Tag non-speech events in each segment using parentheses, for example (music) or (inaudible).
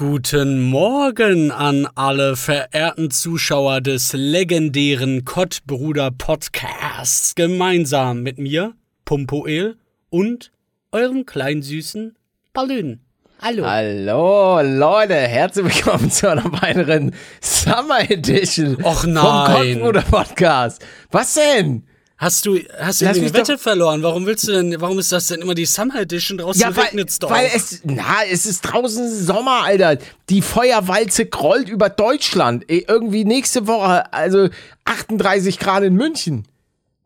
Guten Morgen an alle verehrten Zuschauer des legendären Kottbruder Podcasts. Gemeinsam mit mir, Pumpoel und eurem kleinen süßen Ballon. Hallo. Hallo Leute, herzlich willkommen zu einer weiteren Summer Edition Och vom nein. Kottbruder Podcast. Was denn? Hast du, hast du mich Wette doch- verloren? Warum willst du denn, warum ist das denn immer die Summer Edition draußen Ja, regnet's doch? weil es, na, es ist draußen Sommer, Alter. Die Feuerwalze grollt über Deutschland. Eh, Irgendwie nächste Woche, also 38 Grad in München.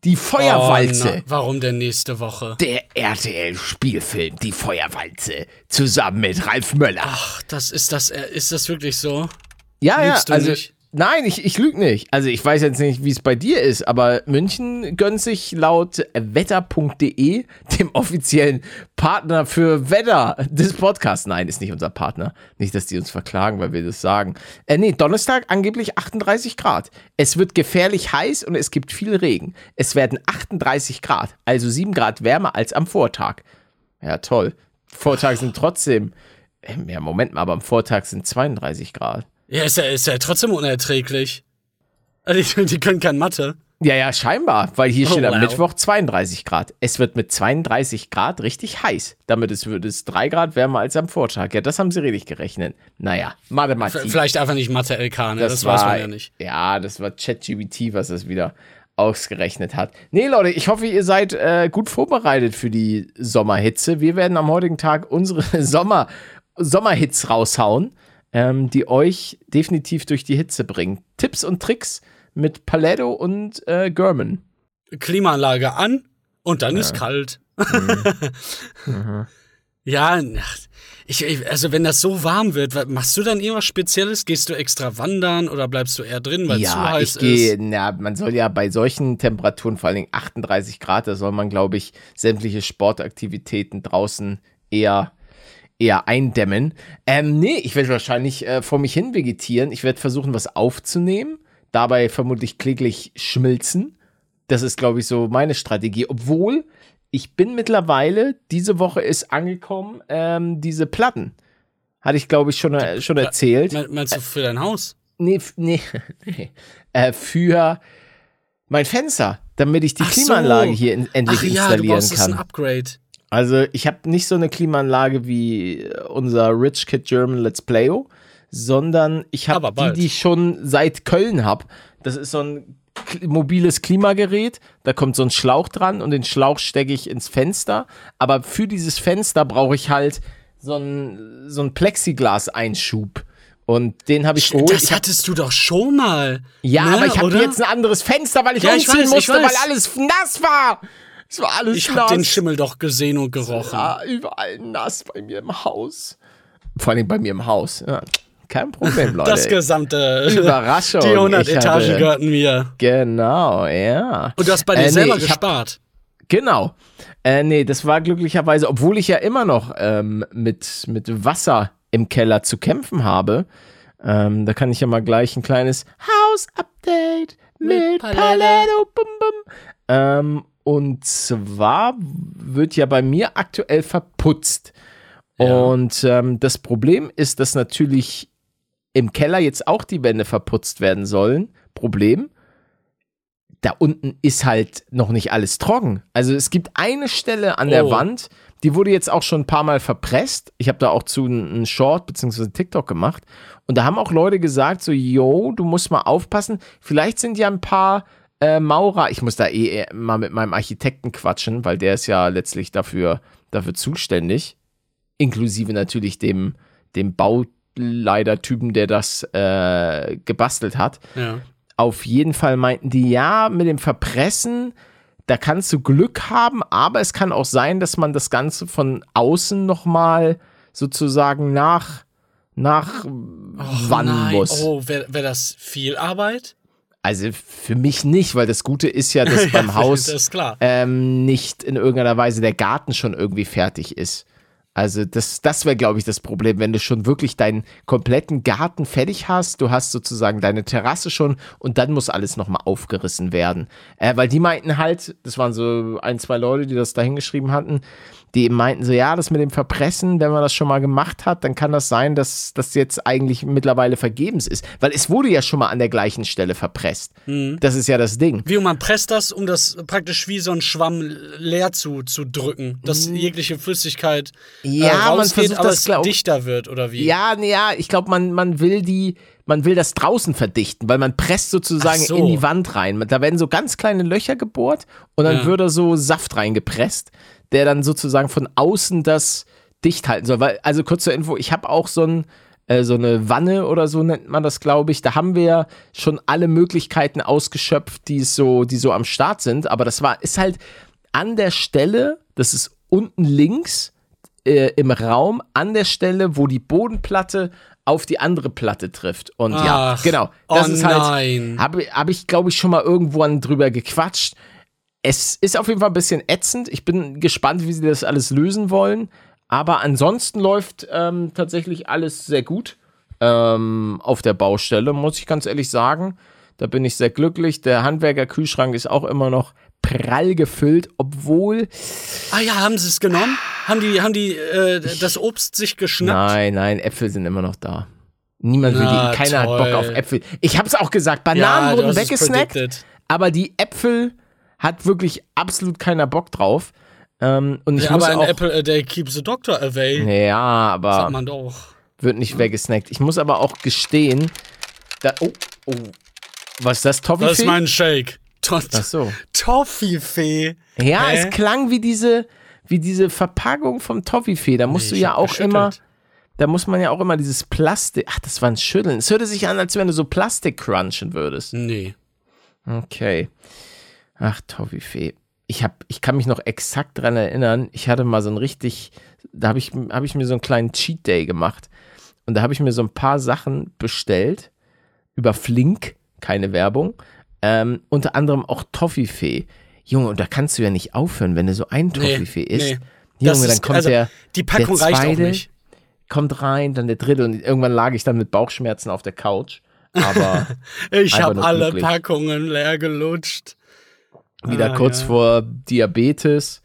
Die oh, Feuerwalze. na, warum denn nächste Woche? Der RTL-Spielfilm, die Feuerwalze, zusammen mit Ralf Möller. Ach, das ist das, äh, ist das wirklich so? Ja, du ja, also nicht? Nein, ich, ich lüge nicht. Also ich weiß jetzt nicht, wie es bei dir ist, aber München gönnt sich laut wetter.de, dem offiziellen Partner für Wetter des Podcasts. Nein, ist nicht unser Partner. Nicht, dass die uns verklagen, weil wir das sagen. Äh, nee, Donnerstag angeblich 38 Grad. Es wird gefährlich heiß und es gibt viel Regen. Es werden 38 Grad, also 7 Grad wärmer als am Vortag. Ja, toll. Vortag sind trotzdem, ähm, ja, Moment mal, aber am Vortag sind 32 Grad. Ja, ist ja, ist ja trotzdem unerträglich. Also, die, die können kein Mathe. Ja, ja, scheinbar, weil hier steht Oh, am wow. Mittwoch 32 Grad. Es wird mit 32 Grad richtig heiß. Damit es wird es 3 Grad wärmer als am Vortag. Ja, das haben sie richtig gerechnet. Naja, Mathematik. V- Vielleicht einfach nicht Mathe-LK, ne? Das, das, weiß war, man ja nicht. Ja, das war ChatGBT, was das wieder ausgerechnet hat. Nee, Leute, ich hoffe, ihr seid äh, gut vorbereitet für die Sommerhitze. Wir werden am heutigen Tag unsere (laughs) Sommer, Sommerhits raushauen, ähm, die euch definitiv durch die Hitze bringen. Tipps und Tricks mit Paletto und äh, German. Klimaanlage an und dann ist kalt. (laughs) Mhm. ja, ach, ich, ich, also wenn das so warm wird, machst du dann irgendwas Spezielles? Gehst du extra wandern oder bleibst du eher drin, weil es zu Ja, heiß ich gehe, ist? na, man soll ja bei solchen Temperaturen, vor allen Dingen 38 Grad, da soll man, glaube ich, sämtliche Sportaktivitäten draußen eher, eher eindämmen. Ähm, nee, ich werde wahrscheinlich äh, vor mich hin vegetieren. Ich werde versuchen, was aufzunehmen, dabei vermutlich kläglich schmilzen. Das ist, glaube ich, so meine Strategie. Obwohl, ich bin mittlerweile, diese Woche ist angekommen, ähm, diese Platten. Hatte ich, glaube ich, schon, äh, schon erzählt. Me- Meinst du für dein Haus? Nee, nee, (laughs) nee. Äh, für mein Fenster, damit ich die Ach so. Klimaanlage hier in, endlich Ach ja, du installieren brauchst jetzt ein kann. Upgrade. Also ich habe nicht so eine Klimaanlage wie unser Rich Kid German Let's Playo, sondern ich habe die, die ich schon seit Köln habe. Das ist so ein mobiles Klimagerät, da kommt so ein Schlauch dran und den Schlauch stecke ich ins Fenster. Aber für dieses Fenster brauche ich halt so ein, so ein Plexiglas-Einschub. Und den habe ich geholt. Das Ich hattest du doch schon mal. ja, ne, aber ich habe jetzt ein anderes Fenster, weil ich Ja, ich umziehen weiß, ich musste, weiß. weil alles nass war. Es war alles Ich nass. hab den Schimmel doch gesehen und gerochen. Ja, überall nass bei mir im Haus. Vor allem bei mir im Haus. Ja, kein Problem, Leute. Das gesamte. Überraschung. Die 100 Ich Etagen hatte- gehörten mir. Genau, ja. Und du hast bei dir Äh, nee, selber ich hab- gespart. Genau. Äh, nee, das war glücklicherweise, obwohl ich ja immer noch ähm, mit, mit Wasser im Keller zu kämpfen habe. Ähm, da kann ich ja mal gleich ein kleines Haus-Update mit, Paletto. Paletto. Bum, bum. Ähm, und zwar wird ja bei mir aktuell verputzt. Und ähm, das Problem ist, dass natürlich im Keller jetzt auch die Wände verputzt werden sollen. Problem, da unten ist halt noch nicht alles trocken. Also es gibt eine Stelle an der Oh. Wand, die wurde jetzt auch schon ein paar Mal verpresst. Ich habe da auch zu einen Short bzw. TikTok gemacht. Und da haben auch Leute gesagt, so, yo, du musst mal aufpassen. Vielleicht sind ja ein paar äh, Maurer, ich muss da eh äh, mal mit meinem Architekten quatschen, weil der ist ja letztlich dafür, dafür zuständig. Inklusive natürlich dem, dem Bauleitertypen, der das äh, gebastelt hat. Ja. Auf jeden Fall meinten die, ja, mit dem Verpressen, da kannst du Glück haben, aber es kann auch sein, dass man das Ganze von außen nochmal sozusagen nach, nach Nein. muss. Oh, wäre wär das viel Arbeit? Also für mich nicht, weil das Gute ist ja, dass (laughs) beim Haus Das ähm, nicht in irgendeiner Weise der Garten schon irgendwie fertig ist. Also das, das wäre, glaube ich, das Problem, wenn du schon wirklich deinen kompletten Garten fertig hast, du hast sozusagen deine Terrasse schon und dann muss alles nochmal aufgerissen werden. Äh, weil die meinten halt, das waren so ein, zwei Leute, die das da hingeschrieben hatten, die meinten so, ja, das mit dem Verpressen, wenn man das schon mal gemacht hat, dann kann das sein, dass das jetzt eigentlich mittlerweile vergebens ist. Weil es wurde ja schon mal an der gleichen Stelle verpresst. Mhm. Das ist ja das Ding. Wie und man presst das, um das praktisch wie so ein Schwamm leer zu, zu drücken, dass jegliche Flüssigkeit Mhm. Ja, äh, man rausgeht, versucht aber das, es glaub- dichter wird, oder wie? Ja, ja, ich glaube, man, man will die, man will das draußen verdichten, weil man presst sozusagen so. in die Wand rein. Da werden so ganz kleine Löcher gebohrt und dann Ja. wird da so Saft reingepresst, der dann sozusagen von außen das dicht halten soll. Weil, also kurz zur Info, ich habe auch so ein äh, so eine Wanne oder so nennt man das, glaube ich. Da haben wir ja schon alle Möglichkeiten ausgeschöpft, die so, die so am Start sind. Aber das war, ist halt an der Stelle, das ist unten links äh, im Raum, an der Stelle, wo die Bodenplatte auf die andere Platte trifft. Und ja, Ach, genau. Das oh ist halt, habe hab ich, glaube ich, schon mal irgendwo drüber gequatscht. Es ist auf jeden Fall ein bisschen ätzend. Ich bin gespannt, wie sie das alles lösen wollen. Aber ansonsten läuft ähm, tatsächlich alles sehr gut ähm, auf der Baustelle, muss ich ganz ehrlich sagen. Da bin ich sehr glücklich. Der Handwerker-Kühlschrank ist auch immer noch prall gefüllt, obwohl. Ah ja, haben sie es genommen? Haben die, haben die äh, das Obst sich geschnappt? Nein, nein, Äpfel sind immer noch da. Niemand will Na, die, keiner hat Bock toll. auf Äpfel. Ich hab's auch gesagt, Bananen du wurden weggesnackt, aber die Äpfel hat wirklich absolut keiner Bock drauf. Ähm, und ich Ja, muss aber ein auch, Apple, äh, der keeps the doctor away. ja, aber Sagt man doch. wird nicht weggesnackt. Ich muss aber auch gestehen, da, oh, oh, was ist das, Toffifee? Das ist mein Shake. Tot Ach so. Toffifee. Ja, Hä? es klang wie diese, wie diese Verpackung vom Toffifee. Da musst Nee, du ja auch geschüttelt. immer, da muss man ja auch immer dieses Plastik, ach, das war ein Schütteln. Es hörte sich an, als wenn du so Plastik crunchen würdest. Nee. Okay. Ach, Toffifee. Ich, hab, ich kann mich noch exakt dran erinnern, ich hatte mal so ein richtig, da habe ich, hab ich mir so einen kleinen Cheat Day gemacht. Und da habe ich mir so ein paar Sachen bestellt über Flink, keine Werbung. Ähm, unter anderem auch Toffifee. Junge, und da kannst du ja nicht aufhören, wenn du so ein Nee, Toffifee isst. nee. Junge, Das dann ist- kommt also, der, Die Packung der reicht auch zweite nicht. kommt rein, dann der dritte und irgendwann lag ich dann mit Bauchschmerzen auf der Couch. Aber (laughs) Ich habe alle glücklich. Packungen leer gelutscht. wieder Ah, kurz ja. vor Diabetes.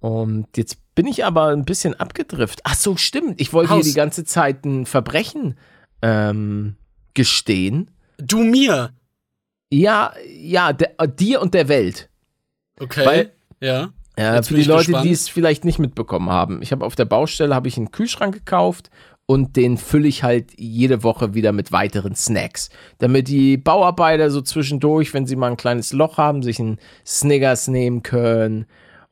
Und jetzt bin ich aber ein bisschen abgedriftet. Ach so, stimmt. Ich wollte hier die ganze Zeit ein Verbrechen ähm, gestehen. Du mir. Ja, ja, der, äh, dir und der Welt. Okay. Weil- ja. Äh, für die Leute, gespannt. die es vielleicht nicht mitbekommen haben. Ich habe auf der Baustelle habe ich einen Kühlschrank gekauft und den fülle ich halt jede Woche wieder mit weiteren Snacks, damit die Bauarbeiter so zwischendurch, wenn sie mal ein kleines Loch haben, sich einen Snickers nehmen können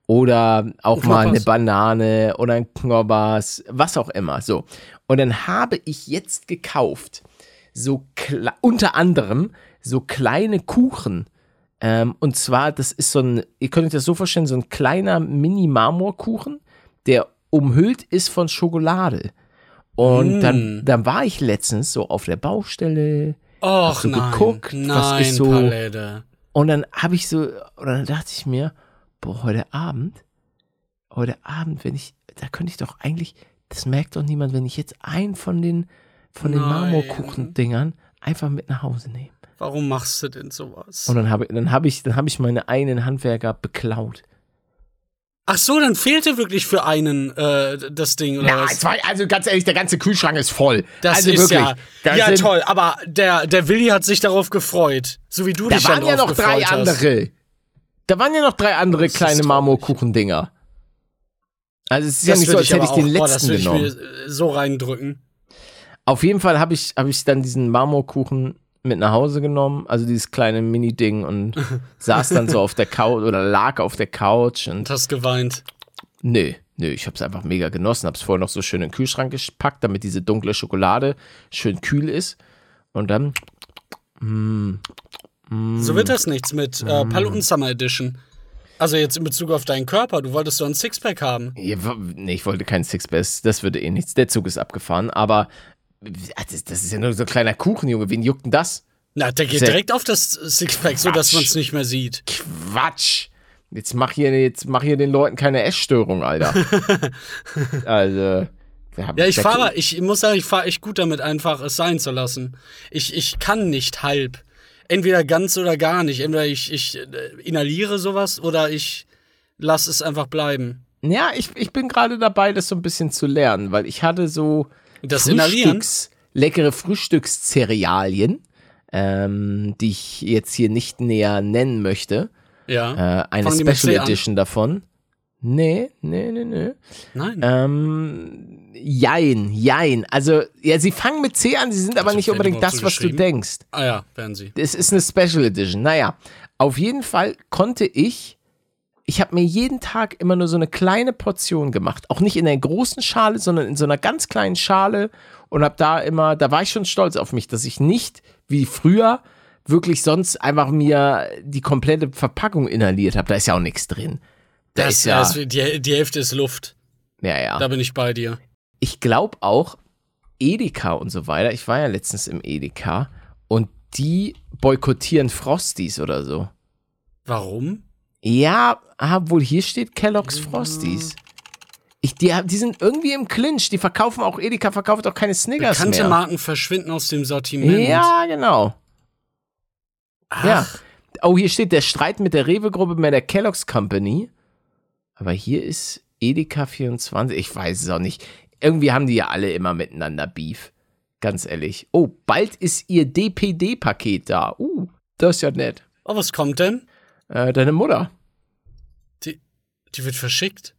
oder auch mal eine. Banane oder ein Knobbers, was auch immer. So. Und dann habe ich jetzt gekauft, so unter anderem so kleine Kuchen. Ähm, und zwar, das ist so ein, ihr könnt euch das so vorstellen, so ein kleiner Mini-Marmorkuchen, der umhüllt ist von Schokolade. Und dann, dann war ich letztens so auf der Baustelle Och, so nein. geguckt, nein, was ist so- Palette. und dann habe ich so, und dann dachte ich mir, boah, heute Abend, heute Abend, wenn ich, da könnte ich doch eigentlich, das merkt doch niemand, wenn ich jetzt einen von den, von den. Marmorkuchendingern einfach mit nach Hause nehme. Warum machst du denn sowas? Und dann habe dann habe ich, dann habe ich meine einen Handwerker beklaut. Ach so, dann fehlte wirklich für einen äh, das Ding oder Ja, was? war, also ganz ehrlich, der ganze Kühlschrank ist voll. Das also ist wirklich. ja, ja toll, aber der, der Willi hat sich darauf gefreut. So wie du Da dich waren ja noch drei hast. andere. Da waren ja noch drei andere Das kleine. Marmorkuchendinger. Also es ist ja Das nicht so, als hätte ich aber den auch- boah, das letzten würd ich genommen. mir so reindrücken. Auf jeden Fall habe ich, hab ich dann diesen Marmorkuchen mit nach Hause genommen, also dieses kleine Mini-Ding und (laughs) saß dann so auf der Couch oder lag auf der Couch und Und hast geweint. nö, nö, ich habe es einfach mega genossen, habe es vorher noch so schön in den Kühlschrank gepackt, damit diese dunkle Schokolade schön kühl ist und dann So wird das nichts mit Mm. äh, Paluten Summer Edition. Also jetzt in Bezug auf deinen Körper. Du wolltest so ein Sixpack haben. Ja, nee, ich wollte keinen Sixpack, das würde eh nichts. Der Zug ist abgefahren, aber das, das ist ja nur so ein kleiner Kuchen, Junge. Wen juckt denn das? Na, der geht direkt auf das Sixpack, so dass man es nicht mehr sieht. Quatsch. Jetzt mach hier, jetzt mach hier den Leuten keine Essstörung, Alter. (laughs) also. Ja, ich fahre, ich muss sagen, ich fahre echt gut damit, einfach es sein zu lassen. Ich, ich kann nicht halb. Entweder ganz oder gar nicht. Entweder ich, ich äh, inhaliere sowas oder ich lasse es einfach bleiben. Ja, ich, ich bin gerade dabei, das so ein bisschen zu lernen, weil ich hatte so Das? Frühstücks, leckere Frühstückscerealien, ähm, die ich jetzt hier nicht näher nennen möchte. Ja. Äh, eine Fangen Special an? Edition davon. Nee, nee, nee, nee. Nein. Ähm, jein, jein. Also, ja, sie fangen mit C an, sie sind aber Also, nicht werden unbedingt das, was du denkst. ah ja, werden sie. Es ist eine Special Edition. Naja, auf jeden Fall konnte ich, ich habe mir jeden Tag immer nur so eine kleine Portion gemacht. Auch nicht in einer großen Schale, sondern in so einer ganz kleinen Schale und habe da immer, da war ich schon stolz auf mich, dass ich nicht wie früher wirklich sonst einfach mir die komplette Verpackung inhaliert habe. Da ist ja auch nichts drin. Da Das, ist ja, das, die, die Hälfte ist Luft. ja, ja. Da bin ich bei dir. ich glaube auch Edeka und so weiter. Ich war ja letztens im Edeka und die boykottieren Frosties oder so. Warum? Ja, ah, wohl hier steht Kellogg's Frosties. Ich, die, die sind irgendwie im Clinch. Die verkaufen auch, Edeka verkauft auch keine Snickers Bekannte mehr. Marken verschwinden aus dem Sortiment. Ja, genau. Ach, Ja. Oh, hier steht der Streit mit der Rewe-Gruppe mit der Kellogg's Company. Aber hier ist Edeka 24. Ich weiß es auch nicht. Irgendwie haben die ja alle immer miteinander Beef. Ganz ehrlich. Oh, bald ist ihr DPD-Paket da. Uh, das ist ja nett. Oh, was kommt denn? Äh, deine Mutter. Die, wird verschickt.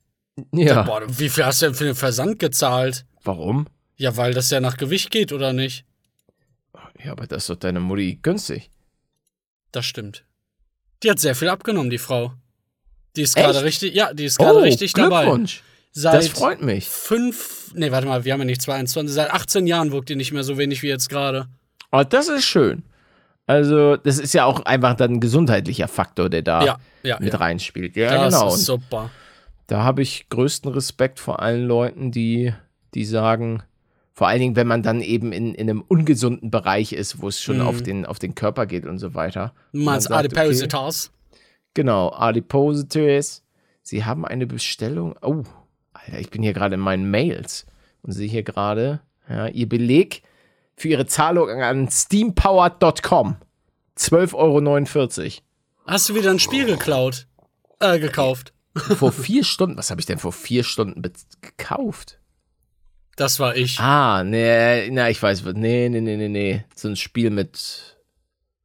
Ja. Boah, wie viel hast du denn für den Versand gezahlt? Warum? Ja, weil das ja nach Gewicht geht, oder nicht? Ja, aber das ist doch deine Mutti günstig. Das stimmt. Die hat sehr viel abgenommen, die Frau. Die ist gerade richtig, ja, die ist gerade richtig dabei. Glückwunsch. Seit Das freut mich. fünf, nee, warte mal, wir haben ja nicht 22, seit 18 Jahren wirkt die nicht mehr so wenig wie jetzt gerade. Oh, das ist schön. Also, das ist ja auch einfach dann ein gesundheitlicher Faktor, der da Ja, ja, mit ja. reinspielt. Ja, Das genau. ist Und super. da habe ich größten Respekt vor allen Leuten, die, die sagen, vor allen Dingen, wenn man dann eben in, in einem ungesunden Bereich ist, wo es schon Mhm. auf, den, auf den Körper geht und so weiter. Meinst Adipositas? Genau, Adipositas. Sie haben eine Bestellung. Oh, Alter, ich bin hier gerade in meinen Mails und sehe hier gerade ja, Ihr Beleg für Ihre Zahlung an steampowered.com. 12,49 Euro. Hast du wieder ein Spiel geklaut? Äh, gekauft. (laughs) Vor vier Stunden, was habe ich denn vor vier Stunden gekauft? Das war ich. Ah, nee, na, ich weiß, nee, nee, nee, nee, nee. So ein Spiel mit,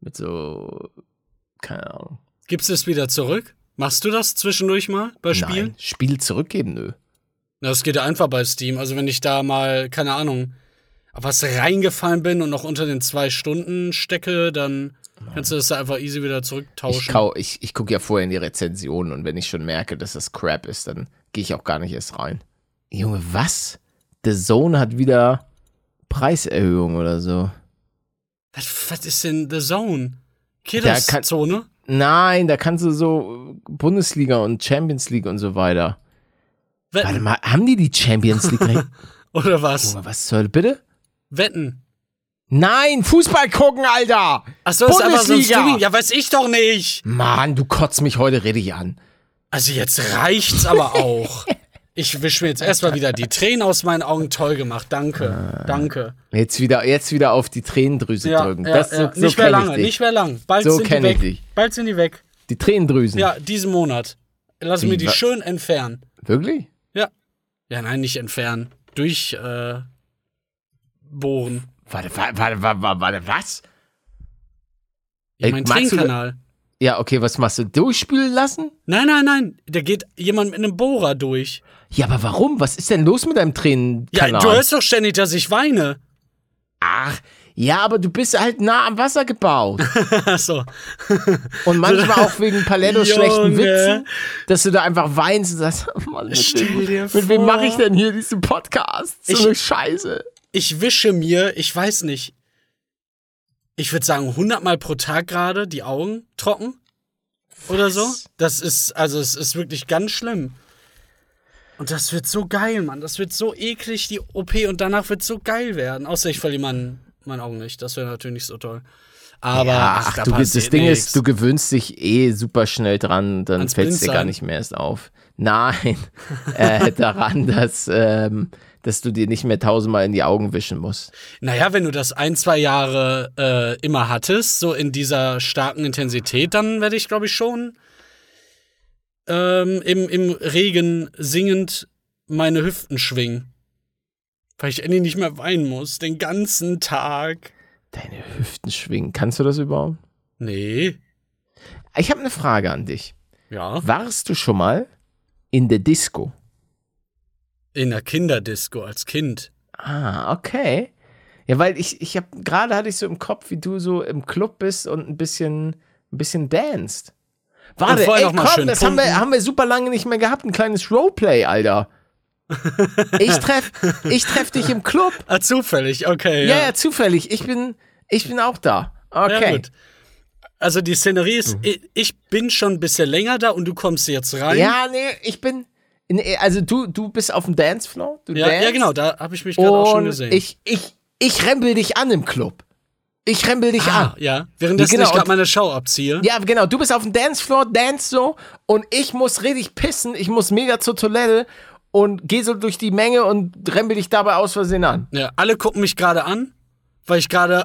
mit so, keine Ahnung. Gibst du es wieder zurück? Machst du das zwischendurch mal bei Spielen? Nein, Spiel zurückgeben, nö. Na, das geht ja einfach bei Steam. Also wenn ich da mal, keine Ahnung, was reingefallen bin und noch unter den zwei Stunden stecke, dann kannst du das da einfach easy wieder Ich, zurücktauschen. kau, ich, ich gucke ja vorher in die Rezensionen und wenn ich schon merke, dass das Crap ist, dann gehe ich auch gar nicht erst rein. Junge, was? The Zone hat wieder Preiserhöhung oder so. was, was ist denn The Zone? Da Kiddos kann- Zone? Nein, da kannst du so Bundesliga und Champions League und so weiter. Warte Wetten. mal, haben die die Champions League? (laughs) Oder was? Junge, was soll bitte? Wetten. Nein, Fußball gucken, Alter! Achso, ist einfach so ein! Streaming. Ja, weiß ich doch nicht. Mann, du kotzt mich heute richtig an. Also jetzt reicht's aber auch. (laughs) Ich wisch mir jetzt erstmal wieder die Tränen aus meinen Augen. Toll gemacht. Danke. Danke. Jetzt wieder, jetzt wieder auf die Tränendrüse Ja, drücken. ja, das, ja. so, nicht so mehr lange, dich. nicht mehr lang. Bald So sind die weg. dich. Bald sind die weg. Die Tränendrüsen. Ja, diesen Monat. Lass mir die schön entfernen. Wirklich? Ja. Ja, nein, nicht entfernen. Durch äh, bohren. Warte, warte, warte, warte, warte was? Ja, Ey, mein du- Trinkkanal. Ja, okay, was machst du? Durchspülen lassen? Nein, nein, nein. Da geht jemand mit einem Bohrer durch. Ja, aber warum? Was ist denn los mit deinem Ja, Tränenkanal? du hörst doch ständig, dass ich weine. Ach, ja, aber du bist halt nah am Wasser gebaut. (laughs) Achso. Und manchmal (laughs) auch wegen Paletto schlechten. Witzen, dass du da einfach weinst und sagst, oh (laughs) Mann, mit, Stell wem, dir mit wem mache ich denn hier diesen Podcast? So Ich- eine Scheiße. Ich wische mir, ich weiß nicht, ich würde sagen 100 Mal pro Tag gerade die Augen trocken oder so. Das ist, also es ist wirklich ganz schlimm. Und das wird so geil, Mann. Das wird so eklig, die OP, und danach wird so geil werden. Außer ich verliere mein, mein Augen nicht. Das wäre natürlich nicht so toll. Aber ja, ach, da du, das Ding nix. ist, du gewöhnst dich eh super schnell dran, dann fällt es dir gar nicht mehr erst auf. Nein, (laughs) äh, daran, dass, ähm, dass du dir nicht mehr tausendmal in die Augen wischen musst. Naja, wenn du das ein, zwei Jahre äh, immer hattest, so in dieser starken Intensität, dann werde ich, glaube ich, schon ähm, im, im Regen singend meine Hüften schwingen. Weil ich endlich nicht mehr weinen muss, den ganzen Tag. Deine Hüften schwingen. Kannst du das überhaupt? Nee. Ich habe eine Frage an dich. Ja. Warst du schon mal in der Disco? In der Kinderdisco als Kind. Ah, okay. Ja, weil ich, ich habe gerade hatte ich so im Kopf, wie du so im Club bist und ein bisschen, ein bisschen danced. Warte, ey, komm, das haben wir, haben wir super lange nicht mehr gehabt, ein kleines Roleplay, Alter. Ich treff, ich treff dich im Club. (laughs) Ah, zufällig, okay. Ja, Ja, ja, zufällig. Ich bin, ich bin auch da. Ja, Okay. gut. Also die Szenerie ist, Mhm. ich, bin schon ein bisschen länger da und du kommst jetzt rein. Ja, nee, ich bin, also du, du bist auf dem Dancefloor. Du ja, ja genau, da habe ich mich gerade auch schon gesehen. ich, ich, ich rempel dich an im Club. Ich rempel dich ah, an. ja. Währenddessen Genau, ich gerade meine Schau abziehe. Ja, genau. Du bist auf dem Dancefloor, dance so und ich muss richtig pissen. Ich muss mega zur Toilette und geh so durch die Menge und rempel dich dabei aus Versehen an. Ja, alle gucken mich gerade an, weil ich gerade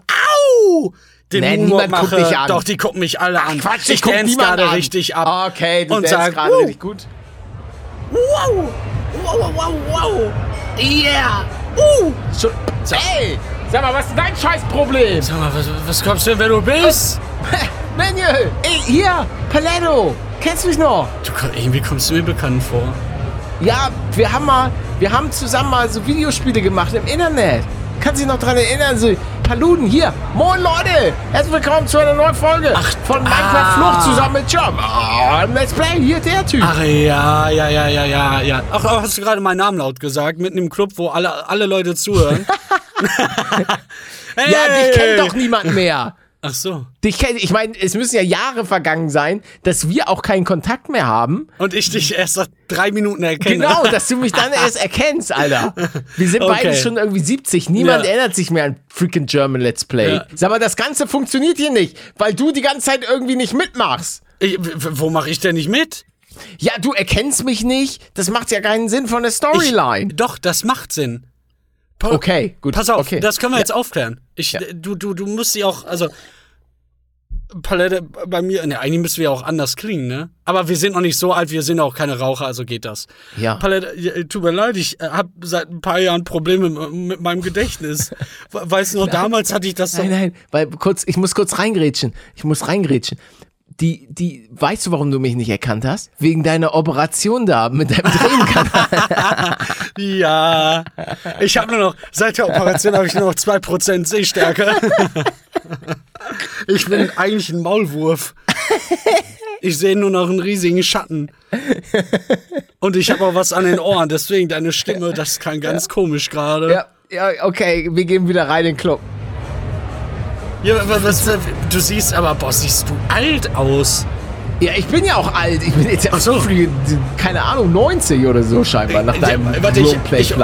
Au! Den Nee, Moonwalk niemand guckt mache. dich an. Doch, die gucken mich alle an. Quatsch, ich guck dance gerade richtig ab. Okay, du und sag, gerade "Wuh!" richtig gut. Wow! Wow, wow, wow, wow! Yeah! Uh, schon, ey, sag mal, was ist dein Scheißproblem? Sag mal, was, was glaubst du denn, wer du bist? (laughs) Manuel, ey, hier, Paletto, kennst du mich noch? Du, irgendwie kommst du mir bekannt vor. Ja, wir haben mal, wir haben zusammen mal so Videospiele gemacht im Internet. Kannst du dich noch dran erinnern? So, Paluden, hier. Moin Leute, herzlich willkommen zu einer neuen Folge von Minecraft ah. Flucht zusammen mit Jump. Ah, Let's Play, hier der Typ. Ach ja, ja, ja, ja, ja, ja. Ach, ach, hast du gerade meinen Namen laut gesagt, mitten im Club, wo alle, alle Leute zuhören? hey! (laughs) Ja, dich kennt doch niemand mehr. Ach so. Kennt, ich meine, es müssen ja Jahre vergangen sein, dass wir auch keinen Kontakt mehr haben. Und ich dich erst nach drei Minuten erkenne. Genau, dass du mich dann (laughs) erst erkennst, Alter. Wir sind beide Okay. schon irgendwie 70. Niemand Ja. erinnert sich mehr an freaking German Let's Play. Ja. Sag mal, das Ganze funktioniert hier nicht, weil du die ganze Zeit irgendwie nicht mitmachst. Ich, wo mache ich denn nicht mit? Ja, du erkennst mich nicht. Das macht ja keinen Sinn von der Ich, Storyline. doch, das macht Sinn. Pa okay, gut. Pass auf, okay. das können wir Ja. jetzt aufklären. Ich, du, du, du musst sie auch, also Palette bei mir, ne, eigentlich müssen wir auch anders klingen, ne? Aber wir sind noch nicht so alt, wir sind auch keine Raucher, also geht das. Ja. Palette, tut mir leid, ich äh, habe seit ein paar Jahren Probleme mit, meinem Gedächtnis. We- Weißt du noch, (laughs) damals hatte ich das so. Nein, nein, weil kurz, ich muss kurz reingrätschen. Ich muss reingrätschen. Die, die, weißt du, warum du mich nicht erkannt hast? Wegen deiner Operation da mit deinem (laughs) Tränenkanal. Ja, ich habe nur noch, seit der Operation habe ich nur noch 2% Sehstärke. (laughs) Ich bin eigentlich ein Maulwurf. Ich sehe nur noch einen riesigen Schatten. Und ich habe auch was an den Ohren, deswegen deine Stimme, das klang ganz komisch gerade. ja, ja, okay, wir gehen wieder rein in den Club. Ja, aber was, du siehst aber, boah, siehst du alt aus. Ja, ich bin ja auch alt. Ich bin jetzt ja Ach so. keine Ahnung, 90 oder so scheinbar, nach deinem Ja, warte, ich, ich,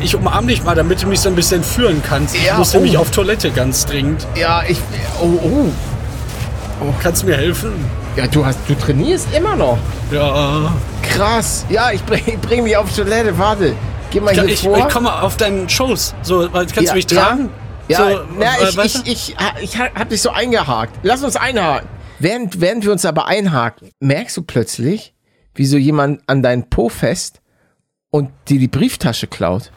ich umarm dich mal, damit du mich so ein bisschen führen kannst. Ich Ja, muss nämlich oh. auf Toilette ganz dringend. Ja, ich. Oh, oh. Kannst du mir helfen? Ja, du hast, du trainierst immer noch. Ja. Krass. Ja, ich bring, ich bring dich auf Toilette. Warte. Geh mal Ja, hier ich, vor. ich komme auf deinen Schoß. So, kannst Ja, du mich tragen? Ja, so, na, äh, ich, ich, ich, ich, hab dich so eingehakt. Lass uns einhaken. Während, während wir uns aber einhaken, merkst du plötzlich, wie so jemand an deinen Po fest und dir die Brieftasche klaut.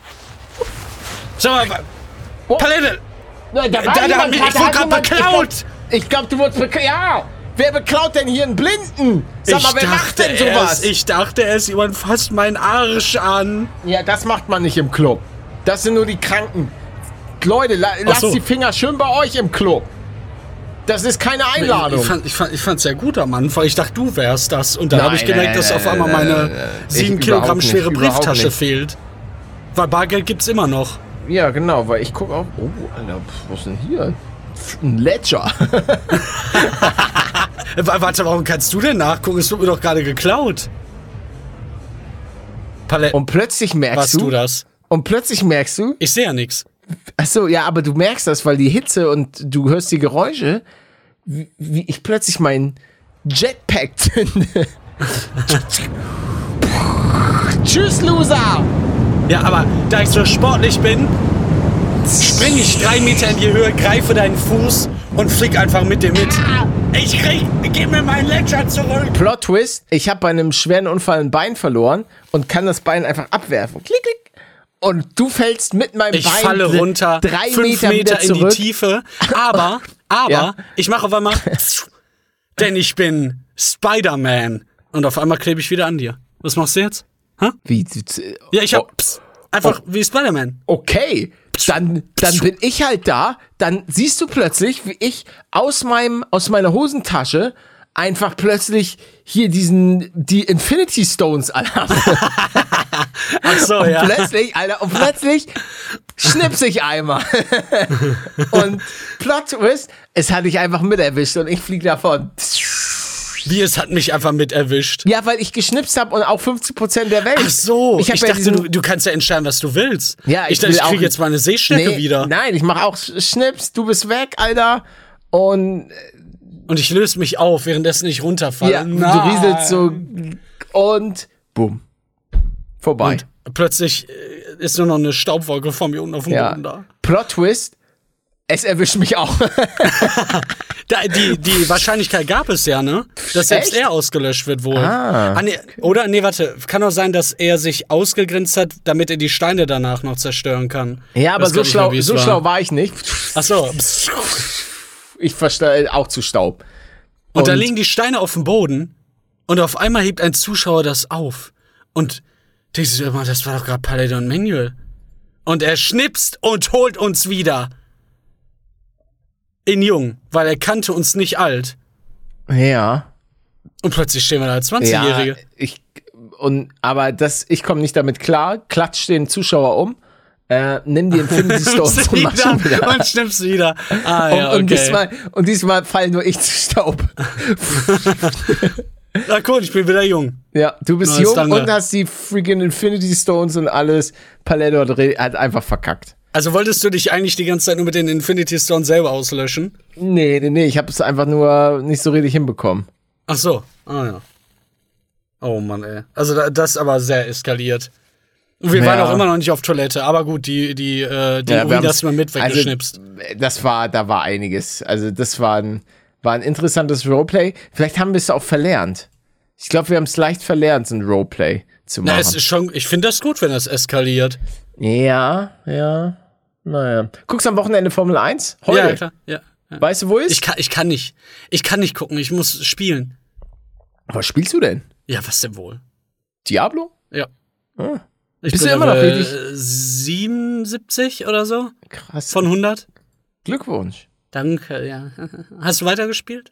Sag mal, Oh. Palette! Nein, da Da- da- ich wurde grad beklaut. Ich glaube, du wurdest beklaut. Ja. Wer beklaut denn hier einen Blinden? Sag mal, wer macht denn sowas? ist- ich dachte, es jemand fasst meinen Arsch an. Ja, das macht man nicht im Club. Das sind nur die Kranken. Leute, la lasst so. die Finger schön bei euch im Club. Das ist keine Einladung. Ich fand, ich fand, ich fand's sehr gut am Anfang. Ich dachte, du wärst das. Und dann habe ich gemerkt, nein, dass nein, auf einmal meine sieben Kilogramm nicht, schwere Brieftasche nicht. fehlt. Weil Bargeld gibt's immer noch. ja, genau, weil ich gucke auch. Oh, Alter, was ist denn hier? Ein Ledger. (laughs) Wa- Warte, warum kannst du denn nachgucken? Es wird mir doch gerade geklaut. Palette. Und plötzlich merkst Warst du, du das? und plötzlich merkst du, Ich sehe ja nichts. Ach so, ja, aber du merkst das, weil die Hitze und du hörst die Geräusche, wie, wie ich plötzlich mein Jetpack (laughs) zünde. Tschüss, Loser! Ja, aber da ich so sportlich bin, springe ich drei Meter in die Höhe, greife deinen Fuß und flieg einfach mit dir mit. Ich krieg, gib mir meinen Ledger zurück. Plot Twist, ich habe bei einem schweren Unfall ein Bein verloren und kann das Bein einfach abwerfen. Klick, klick. Und du fällst mit meinem Ich Bein falle runter, drei fünf Meter, wieder in die. Tiefe. Aber, (laughs) aber, Ja. ich mache auf einmal, (laughs) denn ich bin Spider-Man. Und auf einmal klebe ich wieder an dir. Was machst du jetzt? Hä? Wie, Ja, ich hab Oh. pss, einfach wie Spider-Man. okay, dann, dann bin ich halt da, dann siehst du plötzlich, wie ich aus meinem, aus meiner Hosentasche einfach plötzlich hier diesen, die Infinity Stones alle. (laughs) Ach so, ja. Plötzlich, Alter, und plötzlich schnips ich einmal. (laughs) und Plot Twist, es hat dich einfach mit erwischt und ich flieg davon. Wie, es hat mich einfach mit erwischt. Ja, weil ich geschnipst habe und auch 50% der Welt. Ach so, ich, ich, ja dachte, du, du kannst ja entscheiden, was du willst. Ja, ich ich dachte, ich kriege jetzt meine Seeschnecke Nee, wieder. Nein, ich mache auch Schnips, du bist weg, Alter. Und Und ich löse mich auf, währenddessen ich runterfalle. ja, du rieselst so und bumm. Vorbei. Und plötzlich äh, ist nur noch eine Staubwolke von mir unten auf dem ja. Boden da. Plot Twist, es erwischt mich auch. (laughs) da die, die Wahrscheinlichkeit gab es ja, ne? Dass selbst Echt? er ausgelöscht wird wohl. Ah, nee, oder, nee, warte. Kann auch sein, dass er sich ausgegrenzt hat, damit er die Steine danach noch zerstören kann. ja, aber so mehr, schlau, so war. schlau war ich nicht. Ach so. (laughs) Ich verstehe auch zu Staub. Und, da Und- liegen die Steine auf dem Boden und auf einmal hebt ein Zuschauer das auf. Und denkst du immer, das war doch gerade Paladin Manuel. Und er schnipst und holt uns wieder. In jung, weil er kannte uns nicht alt. Ja. Und plötzlich stehen wir da als Ja, 20-Jährige. ich und aber das, ich komme nicht damit klar. Klatscht den Zuschauer um, äh, nimm die (laughs) Infinity Stones und mach schon wieder. und schnippst wieder. (laughs) Ah, ja, und, und, okay. diesmal, und diesmal fallen nur ich zu Staub. (laughs) Na cool, ich bin wieder jung. Ja, du bist jung danke. und hast die freaking Infinity Stones und alles. Paletto hat, einfach verkackt. Also wolltest du dich eigentlich die ganze Zeit nur mit den Infinity Stones selber auslöschen? Nee, nee, nee, ich habe es einfach nur nicht so richtig hinbekommen. Ach so. Ah ja. Oh Mann, ey. Also da, das ist aber sehr eskaliert. Wir Ja. waren auch immer noch nicht auf Toilette, aber gut, die, die, äh, die Ja, hast du mal mit weggeschnipst. Also, das war, da war einiges. Also, das war ein, war ein interessantes Roleplay. Vielleicht haben wir es auch verlernt. Ich glaube, wir haben es leicht verlernt, so ein Roleplay zu Na, machen. es ist schon, ich finde das gut, wenn das eskaliert. ja, ja. Naja. Guckst du am Wochenende Formel 1? Heute. Ja, klar. Ja. ja. Weißt du, wo ist? Ich kann, ich kann nicht. Ich kann nicht gucken, ich muss spielen. Was spielst du denn? Ja, was denn wohl? Diablo? Ja. Ah. Ich Bist bin du immer noch richtig- 77 oder so Krass. von 100? Glückwunsch. Danke, ja. Hast du weitergespielt?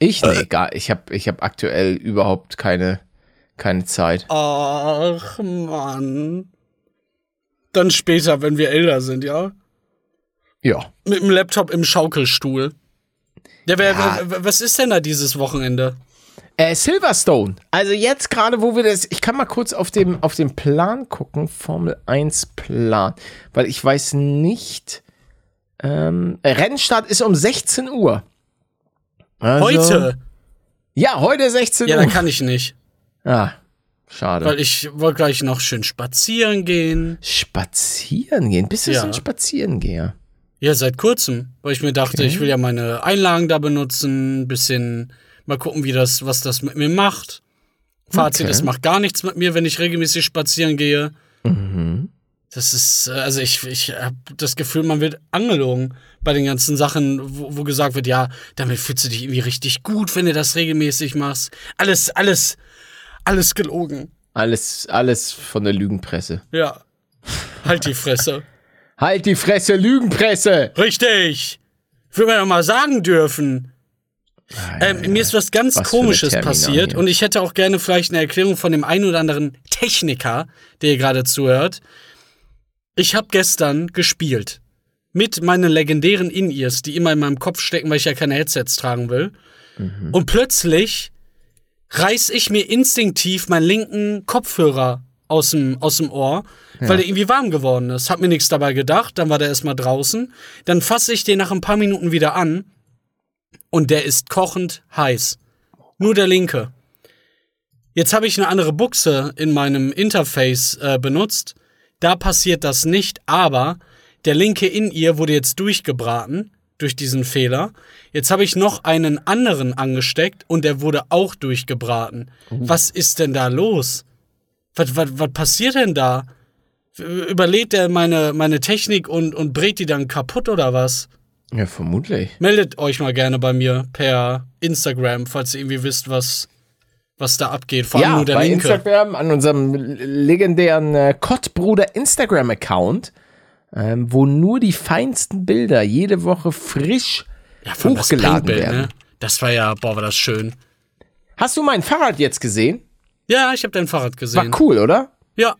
Ich? Nee, gar. Ich habe ich hab aktuell überhaupt keine, keine Zeit. Ach, Mann. Dann später, wenn wir älter sind, ja? Ja. Mit dem Laptop im Schaukelstuhl. Ja, wer, Ja. wer- was ist denn da dieses Wochenende? Äh, Silverstone. Also jetzt gerade, wo wir das. Ich kann mal kurz auf dem, auf dem Plan gucken. Formel 1 Plan. Weil ich weiß nicht. Ähm, Rennstart ist um 16 Uhr. Also, Heute? Ja, heute 16 Ja, Uhr. dann kann ich nicht. ah, schade. Weil ich wollte gleich noch schön spazieren gehen. Spazieren gehen. Bist du Ja. so ein Spazierengeher? Ja, seit kurzem. Weil ich mir dachte, ich will ja meine Einlagen da benutzen, ein bisschen mal gucken, wie das, was das mit mir macht. Fazit, Okay. es macht gar nichts mit mir, wenn ich regelmäßig spazieren gehe. Mhm. Das ist, äh, also ich, ich habe das Gefühl, man wird angelogen bei den ganzen Sachen, wo, wo gesagt wird, ja, damit fühlst du dich irgendwie richtig gut, wenn du das regelmäßig machst. Alles, alles, alles gelogen. Alles, alles von der Lügenpresse. Ja. Halt die Fresse. (laughs) Halt die Fresse, Lügenpresse! Richtig. Würde man doch mal sagen dürfen. Ähm, mir ist was ganz Was Komisches passiert hier. und ich hätte auch gerne vielleicht eine Erklärung von dem einen oder anderen Techniker, der hier gerade zuhört. Ich habe gestern gespielt mit meinen legendären In-Ears, die immer in meinem Kopf stecken, weil ich ja keine Headsets tragen will. Mhm. Und plötzlich reiß ich mir instinktiv meinen linken Kopfhörer aus dem, aus dem Ohr, weil der irgendwie warm geworden ist. Hab mir nichts dabei gedacht, dann war der erstmal draußen. Dann fasse ich den nach ein paar Minuten wieder an und der ist kochend heiß. Nur der linke. Jetzt habe ich eine andere Buchse in meinem Interface äh, benutzt. Da passiert das nicht, aber der linke in ihr wurde jetzt durchgebraten durch diesen Fehler. Jetzt habe ich noch einen anderen angesteckt und der wurde auch durchgebraten. Was ist denn da los? Was, was, was passiert denn da? Überlädt der meine, meine Technik und, und brät die dann kaputt oder was? Ja, vermutlich. Meldet euch mal gerne bei mir per Instagram, falls ihr irgendwie wisst, was, was da abgeht. Vor allem ja, nur der bei Linke. Instagram, an unserem legendären äh, Kottbruder Instagram-Account, ähm, wo nur die feinsten Bilder jede Woche frisch Ja, hochgeladen Paintbild, werden. ne? Das war ja, boah, war das schön. Hast du mein Fahrrad jetzt gesehen? Ja, ich habe dein Fahrrad War gesehen. cool, oder? Ja,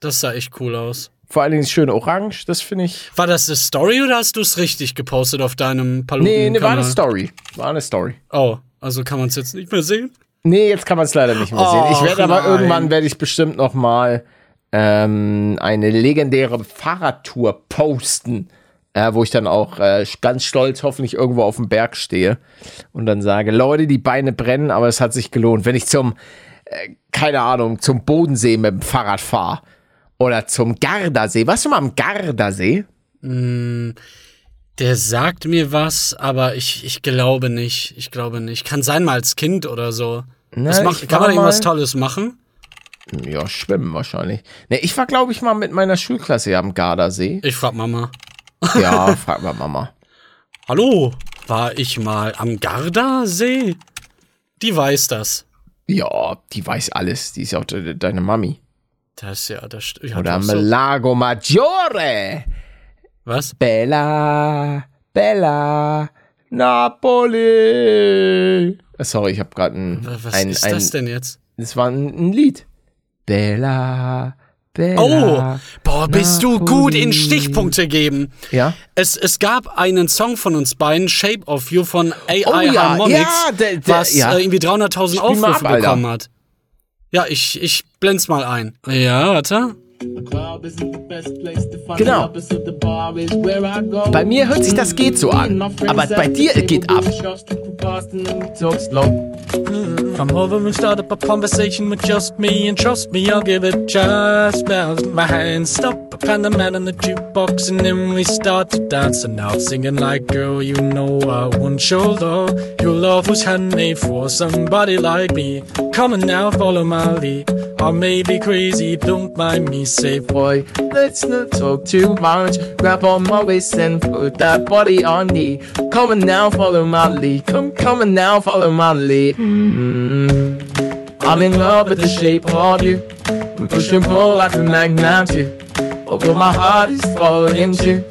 das sah echt cool aus. Vor allen Dingen schön orange, das finde ich. War das eine Story oder hast du es richtig gepostet auf deinem paluten Nee, nee, war eine Story. War eine Story. Oh, also kann man es jetzt nicht mehr sehen? Nee, jetzt kann man es leider nicht mehr sehen. Ich Och, werde aber nein. irgendwann werde ich bestimmt noch mal ähm, eine legendäre Fahrradtour posten, äh, wo ich dann auch äh, ganz stolz hoffentlich irgendwo auf dem Berg stehe und dann sage, Leute, die Beine brennen, aber es hat sich gelohnt. Wenn ich zum, äh, keine Ahnung, zum Bodensee mit dem Fahrrad fahre oder zum Gardasee. Warst du mal am Gardasee? Der sagt mir was, aber ich, ich glaube nicht. Ich glaube nicht. Kann sein mal als Kind oder so. was ich macht, kann man irgendwas Tolles machen? Ja, schwimmen wahrscheinlich. Ne, ich war, glaube ich, mal mit meiner Schulklasse am Gardasee. Ich frag Mama. (laughs) Ja, (laughs) frag mal Mama. Hallo, war ich mal am Gardasee? Die weiß das. Ja, die weiß alles. Die ist ja auch de deine Mami. Das ja, das st- ja, Oder am so. Lago Maggiore. Was? Bella, Bella, Napoli. Sorry, ich habe gerade ein, Was ein, ist ein, das denn jetzt? Das war ein, ein Lied. Bella, Bella. Oh, boah, bist du gut in Napoli. Stichpunkte geben. Ja? Es, es gab einen Song von uns beiden, Shape of You von AI Oh ja, Harmonics, ja, der- der- was ja. äh, irgendwie 300.000 Spiel mal Aufrufe ab, bekommen hat. Ja, ich, ich blend's mal ein. Ja, warte. Genau. Bei mir hört sich das geht so an, aber bei dir geht ab. Mm-hmm. Come over and start up a conversation with just me and trust me, I'll give it just best. My hands stop, I find the man on the jukebox and then we start to dance and now singing like girl, you know I won't show love. Your love was handmade for somebody like me. Come on now, follow my lead. I may be crazy, don't mind me, say boy. Let's not talk too much. Grab on my waist and put that body on me. Come on now, follow my lead. Come, come on now, follow my lead. Mm. I'm in love with the shape of you. We push and pull like a magnet do. Although my heart is falling too.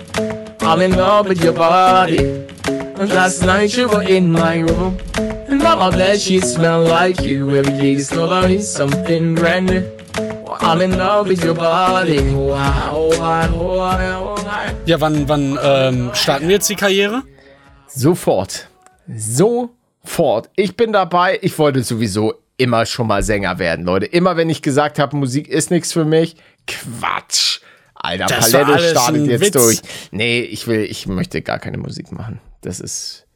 I'm in love with your body. And last night you were in my room. And now my bed sheets smell like you. Every day discovering something brand new. I'm in love with your body. Wow, wow, wow. Ja, wann, wann ähm, starten wir jetzt die Karriere? Sofort. Sofort. Ich bin dabei. Ich wollte sowieso immer schon mal Sänger werden, Leute. Immer wenn ich gesagt habe, Musik ist nichts für mich, Quatsch. Alter, Das Palette alles startet ein jetzt Witz. durch. Nee, ich will, ich möchte gar keine Musik machen. Das ist.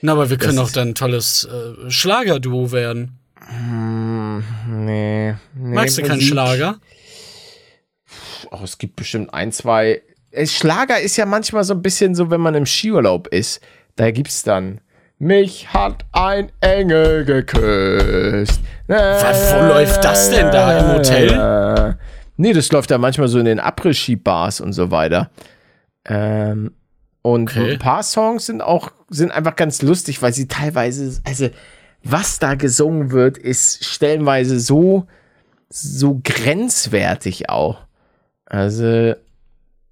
Na, aber wir können doch dann ein tolles äh, Schlagerduo werden. Nee. nee Magst du keinen Schlager? Oh, es gibt bestimmt ein, zwei. Schlager ist ja manchmal so ein bisschen so, wenn man im Skiurlaub ist. Da gibt's dann. Mich hat ein Engel geküsst. Was, wo läuft das denn da? Im Hotel? Nee, das läuft da manchmal so in den Après-Ski-Bars und so weiter. Ähm, und Okay. ein paar Songs sind auch, sind einfach ganz lustig, weil sie teilweise, also was da gesungen wird, ist stellenweise so, so grenzwertig auch. Also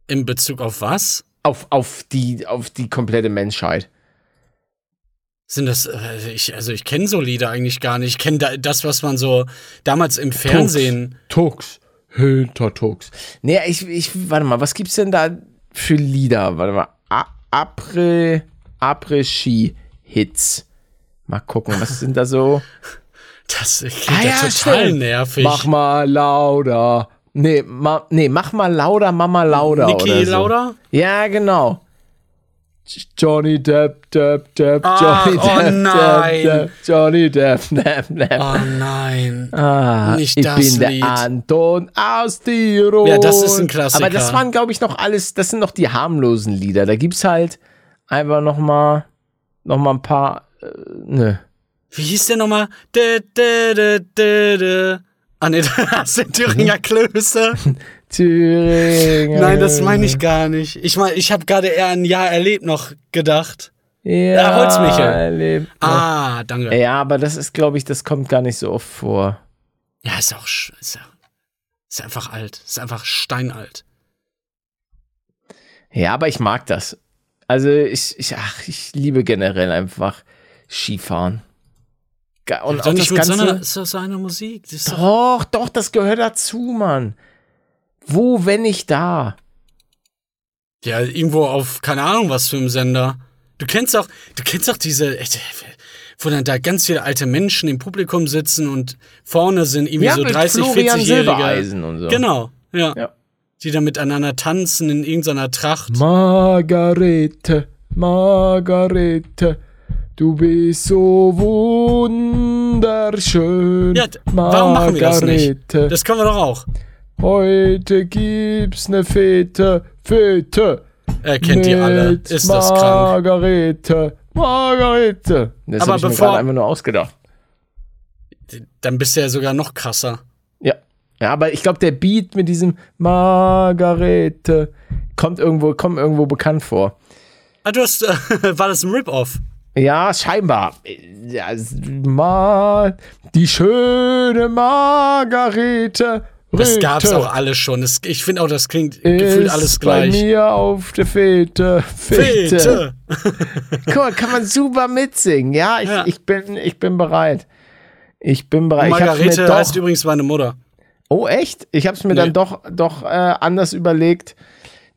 In Bezug auf was? auf, auf, die, auf die komplette Menschheit. Sind das, äh, ich, also ich kenne so Lieder eigentlich gar nicht. Ich kenne da, das, was man so damals im Fernsehen. Tux. Hinter Tux. Nee, ich, ich, warte mal, was gibt's denn da für Lieder? Warte mal. A- Après, Après-Ski-Hits. Mal gucken, was sind da so? (laughs) Das klingt Ah ja, ja, total stimmt. nervig. Mach mal lauter. Nee, ma, nee, mach mal lauter, Mama lauter. Niki oder so. Lauda? Ja, genau. Johnny Depp, Depp, Depp, Ah, Johnny oh Depp, nein. Depp, Depp, Johnny Depp, Depp, Depp. Oh nein. Ah, nicht ich das bin der Lied. Anton aus Tirol. Ja, das ist ein Klassiker. Aber das waren, glaube ich, noch alles, das sind noch die harmlosen Lieder. Da gibt's halt einfach noch mal, noch mal ein paar, äh, ne. Wie hieß der nochmal? Ah ne, (laughs) das sind Mhm. Thüringer Klöße. (laughs) Thüringen. Nein, das meine ich gar nicht. Ich meine, ich habe gerade eher ein Jahr erlebt noch gedacht. Ja, Holzmichel. erlebt. Ah, danke. Ja, aber das ist, glaube ich, das kommt gar nicht so oft vor. Ja, ist auch ist, ja, ist einfach alt. Ist einfach steinalt. Ja, aber ich mag das. Also ich, ich, ach, ich liebe generell einfach Skifahren. Und Doch auch das mit so Ganze. einer, ist doch so eine Musik. Das ist doch, Doch, doch, das gehört dazu, Mann. Wo, wenn nicht da? ja, irgendwo auf, keine Ahnung, was für einem Sender. Du kennst auch, du kennst auch diese, wo dann da ganz viele alte Menschen im Publikum sitzen und vorne sind irgendwie so mit 30, Florian 40-Jährige. Silbereisen und so. Genau, ja. Ja. Die da miteinander tanzen in irgendeiner Tracht. Margarete, Margarete, du bist so wunderschön. Ja, warum machen wir das nicht? Das können wir doch auch. Heute gibt's ne Fete, Fete. Er kennt die alle. mit Ist das krank? Margarete, Margarete. Das Aber habe ich mir bevor- gerade einfach nur ausgedacht. Dann bist du ja sogar noch krasser. Ja. Ja, aber ich glaube, der Beat mit diesem Margarete kommt irgendwo, kommt irgendwo bekannt vor. Ah, du hast, äh, (laughs) war das ein Rip-Off? Ja, scheinbar. Ja, s- Ma, die schöne Margarete. Das Rete gab's auch alles schon. Das, ich finde auch, das klingt gefühlt alles bei gleich. mir auf der Fete. Fete. Fete. (laughs) Guck mal, kann man super mitsingen. Ja, ich, Ja. ich, bin, ich bin bereit. Ich bin bereit. ich hab's Margarete mir doch, heißt übrigens meine Mutter. Oh, echt? Ich habe es mir Nee. dann doch, doch äh, anders überlegt,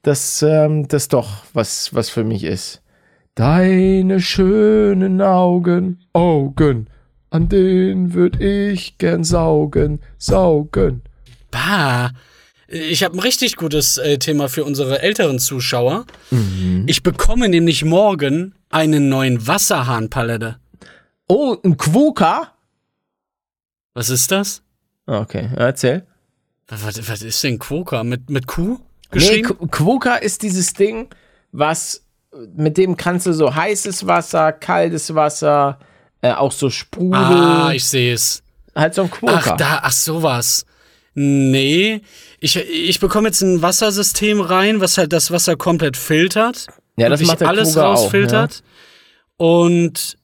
dass ähm, das doch was, was für mich ist. Deine schönen Augen, Augen, an denen würd ich gern saugen, saugen. Bah. Ich habe ein richtig gutes äh, Thema für unsere älteren Zuschauer. Mhm. Ich bekomme nämlich morgen einen neuen Wasserhahnpalette. Oh, ein Quoka? Was ist das? Okay, erzähl. Was, was ist denn Quoka? Mit, mit Q Nee, geschrieben? Qu- Quoka ist dieses Ding, was mit dem kannst du so heißes Wasser, kaltes Wasser, äh, auch so Sprudel, ah, ich sehe es. halt so ein Quoka. Ach, da, ach sowas. Nee, ich, ich bekomme jetzt ein Wassersystem rein, was halt das Wasser komplett filtert. ja, das macht der alles Quokka auch, rausfiltert. Und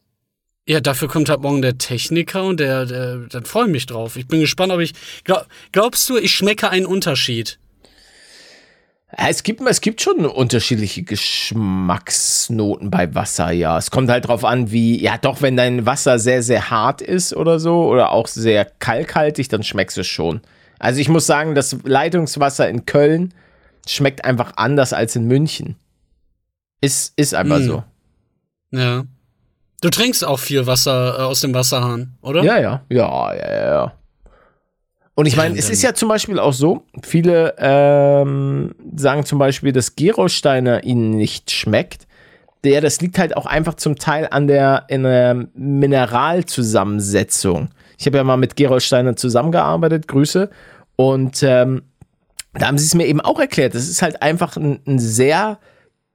ja, dafür kommt halt morgen der Techniker und der, der dann freue ich mich drauf. Ich bin gespannt, ob ich. Glaub, glaubst du, ich schmecke einen Unterschied? Ja, Es gibt, es gibt schon unterschiedliche Geschmacksnoten bei Wasser, ja. Es kommt halt drauf an, wie, ja doch, wenn dein Wasser sehr, sehr hart ist oder so oder auch sehr kalkhaltig, dann schmeckst du es schon. Also ich muss sagen, das Leitungswasser in Köln schmeckt einfach anders als in München. Ist, ist einfach Hm. so. Ja. Du trinkst auch viel Wasser äh, aus dem Wasserhahn, oder? Ja, ja, ja, ja, ja. Und ich meine, Ja, es ist ja zum Beispiel auch so, viele ähm, sagen zum Beispiel, dass Gerolsteiner ihnen nicht schmeckt. Ja, das liegt halt auch einfach zum Teil an der, der Mineralzusammensetzung. Ich habe ja mal mit Gerolsteiner zusammengearbeitet, Grüße. Und ähm, da haben sie es mir eben auch erklärt. Das ist halt einfach ein, ein sehr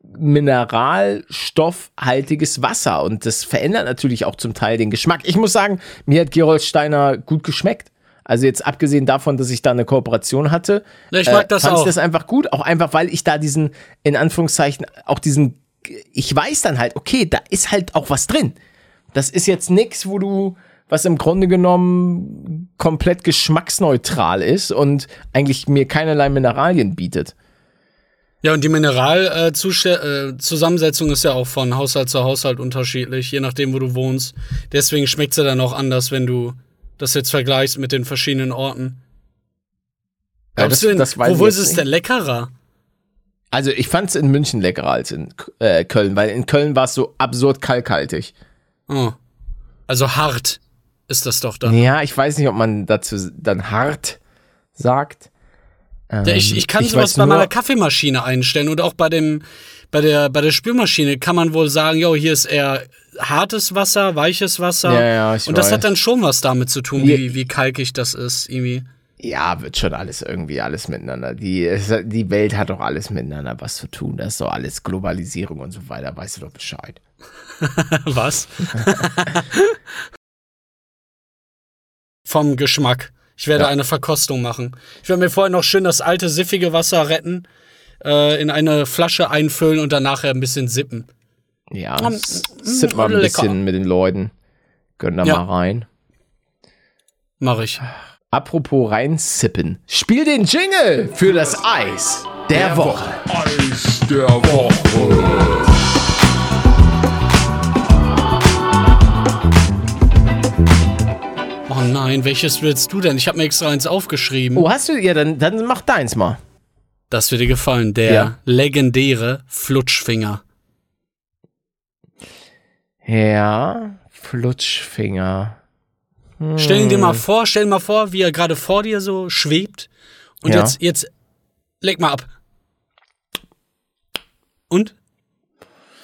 mineralstoffhaltiges Wasser und das verändert natürlich auch zum Teil den Geschmack. Ich muss sagen, mir hat Gerolsteiner gut geschmeckt. Also jetzt abgesehen davon, dass ich da eine Kooperation hatte, ich mag das fand auch. ich das einfach gut. Auch einfach, weil ich da diesen, in Anführungszeichen, auch diesen, ich weiß dann halt, okay, da ist halt auch was drin. Das ist jetzt nichts, wo du, was im Grunde genommen komplett geschmacksneutral ist und eigentlich mir keinerlei Mineralien bietet. Ja, und die Mineralzusammensetzung äh, ist ja auch von Haushalt zu Haushalt unterschiedlich, je nachdem, wo du wohnst. Deswegen schmeckt sie dann auch anders, wenn du das jetzt vergleichst mit den verschiedenen Orten. Ja, Glaubst du denn, weiß ich wo ist es denn leckerer? Also ich fand es in München leckerer als in äh, Köln, weil in Köln war es so absurd kalkhaltig. Oh. Also hart. Ist das doch dann. Ja, ich weiß nicht, ob man dazu dann hart sagt. Ähm, ich, ich kann weiß sowas bei meiner Kaffeemaschine einstellen und auch bei dem bei der bei der Spülmaschine kann man wohl sagen, jo, hier ist eher hartes Wasser, weiches Wasser. Ja, ja, ich und das weiß. hat dann schon was damit zu tun, wie, wie kalkig das ist irgendwie. Ja, wird schon alles irgendwie alles miteinander. Die, die Welt hat doch alles miteinander was zu tun. Das ist doch alles Globalisierung und so weiter. Weißt du doch Bescheid. (laughs) was? (laughs) Vom Geschmack. Ich werde Ja. eine Verkostung machen. Ich werde mir vorher noch schön das alte siffige Wasser retten, äh, in eine Flasche einfüllen und dann nachher ein bisschen sippen. Ja, Mm, s- sit mal ein lecker. bisschen mit den Leuten. Gönn da Ja. mal rein. Mache ich. Apropos reinsippen. Spiel den Jingle für das Eis der, Woche. Eis der Woche. Oh nein, welches willst du denn? Ich habe mir extra eins aufgeschrieben. Oh, hast du? Ja, dann, dann mach deins mal. Das wird dir gefallen. Der Ja. legendäre Flutschfinger. Ja, Flutschfinger. Stell ihn dir mal vor, stell dir mal vor, wie er gerade vor dir so schwebt. Und Ja. jetzt, jetzt, leg mal ab. Und?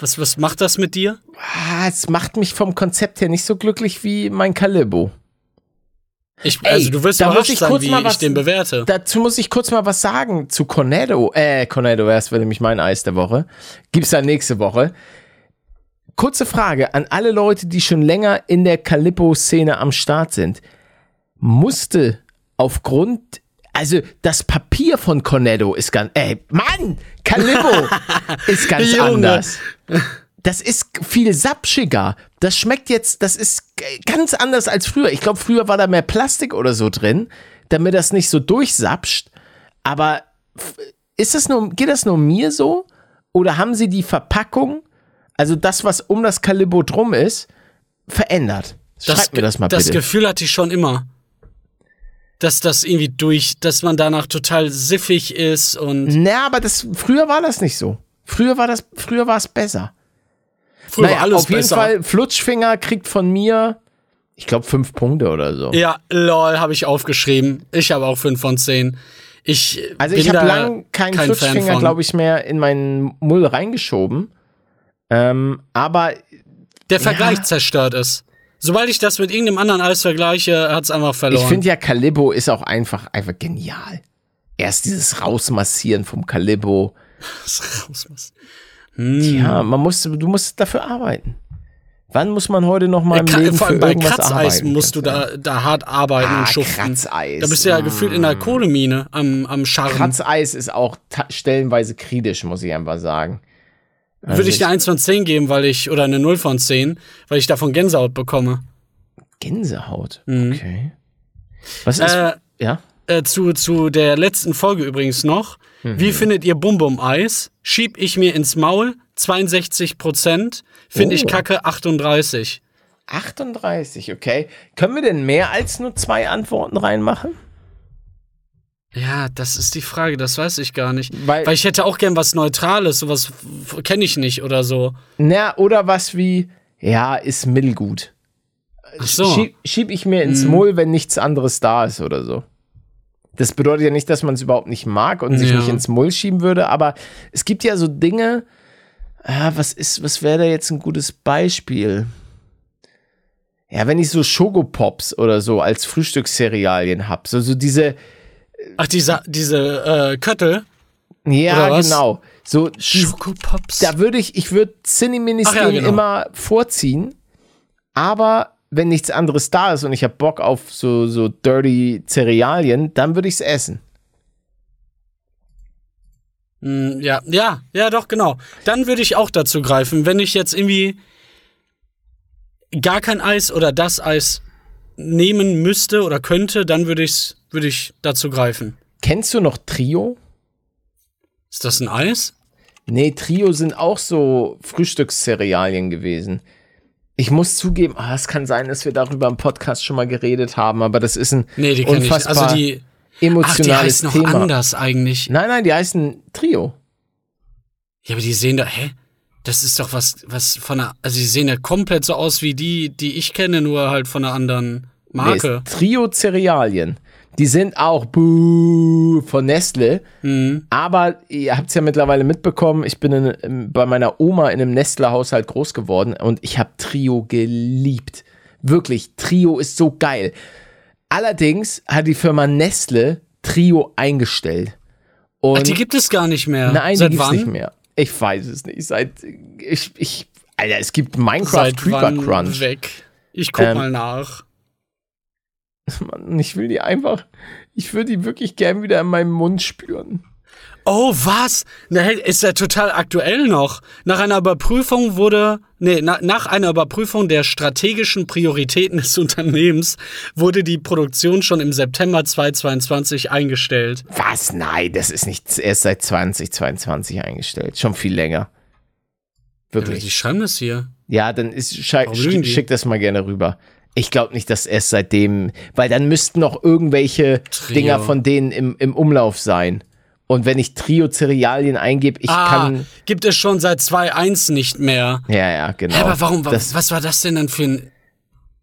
Was, was macht das mit dir? Ah, es macht mich vom Konzept her nicht so glücklich wie mein Kalibo. Ich, Ey, also du wirst überrascht ich sein, kurz wie mal ich was- den bewerte. Dazu muss ich kurz mal was sagen zu Cornetto. Äh, Cornetto, erst wäre nämlich mein Eis der Woche. Gibt's dann nächste Woche. Kurze Frage an alle Leute, die schon länger in der Calippo-Szene am Start sind. Musste aufgrund, also das Papier von Cornetto ist ganz, ey, Mann, Calippo (laughs) ist ganz anders. Das ist viel sapschiger. Das schmeckt jetzt, das ist ganz anders als früher. Ich glaube, früher war da mehr Plastik oder so drin, damit das nicht so durchsapscht. Aber ist das nur, geht das nur mir so? Oder haben sie die Verpackung, also das, was um das Kalibo drum ist, verändert? Schreibt mir das mal das bitte. Gefühl hatte ich schon immer. Dass das irgendwie durch, dass man danach total siffig ist und Na, aber das, früher war das nicht so. Früher war das, früher war es besser. Früher Naja, alles auf jeden besser. Fall, Flutschfinger kriegt von mir, ich glaube, fünf Punkte oder so. Ja, lol, habe ich aufgeschrieben. Ich habe auch 5 von 10. Ich Also ich habe lang keinen kein Flutschfinger, glaube ich, mehr in meinen Mull reingeschoben. Ähm, aber Der Vergleich zerstört es. Sobald ich das mit irgendeinem anderen Eis vergleiche, hat es einfach verloren. ich finde ja, Calibbo ist auch einfach, einfach genial. Erst dieses Rausmassieren vom Calibbo. (laughs) Das raus muss. Ja, man muss, du musst dafür arbeiten. Wann muss man heute noch mal im Ka- Leben Vor allem bei Kratzeis arbeiten? musst du da, da hart arbeiten Ah, und schuften. Kratzeis. Da bist du ja gefühlt in der Kohlemine am, am Scharren. Kratzeis ist auch stellenweise kritisch, muss ich einfach sagen. Würde ich eine 1 von 10 geben, weil ich, oder eine 0 von 10, weil ich davon Gänsehaut bekomme. Gänsehaut. Okay. Was ist. Mhm. Äh, ja? Äh, zu, zu der letzten Folge übrigens noch. Mhm. Wie findet ihr Bum Bum Eis? Schieb ich mir ins Maul 62 Prozent, finde ich Oh. kacke 38. 38, okay. Können wir denn mehr als nur zwei Antworten reinmachen? Ja, das ist die Frage, das weiß ich gar nicht. Weil- Weil, ich hätte auch gern was Neutrales, sowas kenne ich nicht oder so. Na, oder was wie, ja, ist mittelgut. Ach so. Schieb, schieb ich mir ins Maul, wenn nichts anderes da ist oder so. Das bedeutet ja nicht, dass man es überhaupt nicht mag und sich Ja. nicht ins Maul schieben würde, aber es gibt ja so Dinge, ah, was ist, was wäre da jetzt ein gutes Beispiel? Ja, wenn ich so Schokopops oder so als Frühstückscerealien hab, so, so diese, Ach, diese, diese äh, Köttel. ja, genau, so, Schokopops. da würde ich, ich würde Cineminis ja, genau. immer vorziehen, aber wenn nichts anderes da ist und ich habe Bock auf so, so dirty Cerealien, dann würde ich es essen. Mm, ja, ja, ja, doch, genau. Dann würde ich auch dazu greifen, wenn ich jetzt irgendwie gar kein Eis oder das Eis nehmen müsste oder könnte, dann würde ich würde ich dazu greifen. Kennst du noch Trio? Ist das ein Eis? Nee, Trio sind auch so Frühstückscerealien gewesen. Ich muss zugeben, ah, es kann sein, dass wir darüber im Podcast schon mal geredet haben, aber das ist ein Nee, die ich. unfassbar Also die Ach, die emotionales heißen noch Thema. anders eigentlich. Nein, nein, die heißen Trio. Ja, aber die sehen da, hä? Das ist doch was was von einer also die sehen ja komplett so aus wie die, die ich kenne, nur halt von einer anderen Marke. ist Trio Cerealien. Die sind auch buh, von Nestle. Mhm. Aber ihr habt es ja mittlerweile mitbekommen, ich bin in, in, bei meiner Oma in einem Nestle-Haushalt groß geworden und ich habe Trio geliebt. Wirklich, Trio ist so geil. Allerdings hat die Firma Nestle Trio eingestellt. Und Ach, die gibt es gar nicht mehr. Nein, Seit die gibt's wann? nicht mehr. Ich weiß es nicht. Seit ich, ich Alter, es gibt Minecraft Seit Creeper wann Crunch. weg? Ich guck Ähm, mal nach. (laughs) Mann, ich will die einfach, ich würde die wirklich gern wieder in meinem Mund spüren. Oh, was? Na, ist ja total aktuell noch. Nach einer Überprüfung wurde, nee, na, nach einer Überprüfung der strategischen Prioritäten des (laughs) Unternehmens wurde die Produktion schon im September 2022 eingestellt. Was? Nein, das ist nicht erst seit 2022 eingestellt. Schon viel länger. Ja, Wirklich. die schreiben das hier. Ja, dann ist, schick, schick das mal gerne rüber. Ich glaube nicht, dass erst seitdem, weil dann müssten noch irgendwelche Trio. Dinger von denen im, im Umlauf sein. Und wenn ich Trio-Cerealien eingebe, ich ah, kann. gibt es schon seit 2.1 nicht mehr. Ja, ja, genau. Hä, aber warum, wa- Das, was war das denn dann für ein,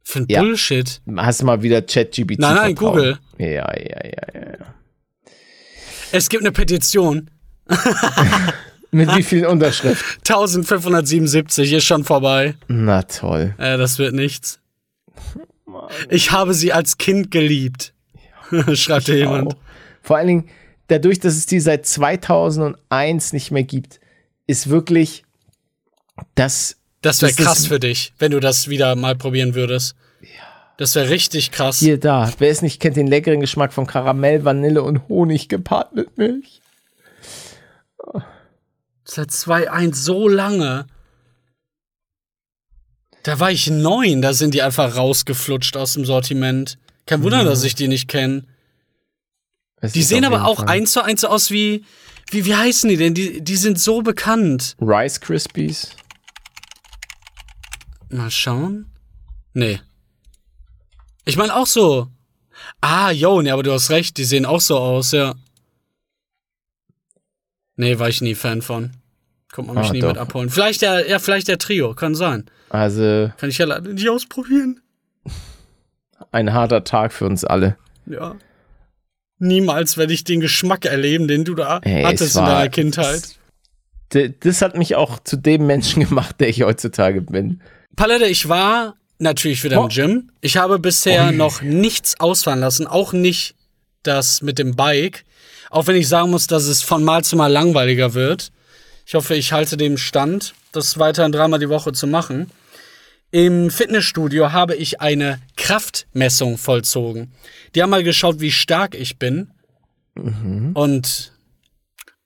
für ein Ja. Bullshit? hast du mal wieder ChatGPT Nein, nein, vertrauen? Google. Ja, ja, ja, ja. ja. Es gibt eine Petition. (laughs) Mit wie vielen Unterschriften? (laughs) 1577 ist schon vorbei. Na toll. Äh, das wird nichts. Ich habe sie als Kind geliebt. (laughs) Schreibt hier jemand. Auch. Vor allen Dingen, dadurch, dass es die seit 2001 nicht mehr gibt, ist wirklich das. Das wäre Das krass für dich, wenn du das wieder mal probieren würdest. Das wäre richtig krass. Hier, da. Wer es nicht kennt, den leckeren Geschmack von Karamell, Vanille und Honig gepaart mit Milch. Seit 2.1 so lange. Da war ich neun, da sind die einfach rausgeflutscht aus dem Sortiment. Kein Wunder, dass ich die nicht kenne. Die sehen aber auch Fall- eins zu eins aus wie, wie, wie heißen die denn? Die, die sind so bekannt. Rice Krispies. Mal schauen. Nee. Ich meine auch so. Ah, jo, nee, aber du hast recht, die sehen auch so aus, ja. Nee, war ich nie Fan von. Kommt man mich Ah, nie doch. mit abholen. Vielleicht der, ja, vielleicht der Trio, kann sein. Also Kann ich ja leider nicht ausprobieren. ein harter Tag für uns alle. Ja. Niemals werde ich den Geschmack erleben, den du da Ey, es hattest in war- deiner Kindheit. D das hat mich auch zu dem Menschen (laughs) gemacht, der ich heutzutage bin. Palette, ich war natürlich wieder Oh. im Gym. Ich habe bisher noch nichts ausfahren lassen, auch nicht das mit dem Bike. Auch wenn ich sagen muss, dass es von Mal zu Mal langweiliger wird. Ich hoffe, ich halte dem Stand, das weiterhin dreimal die Woche zu machen. Im Fitnessstudio habe ich eine Kraftmessung vollzogen. Die haben mal geschaut, wie stark ich bin. Und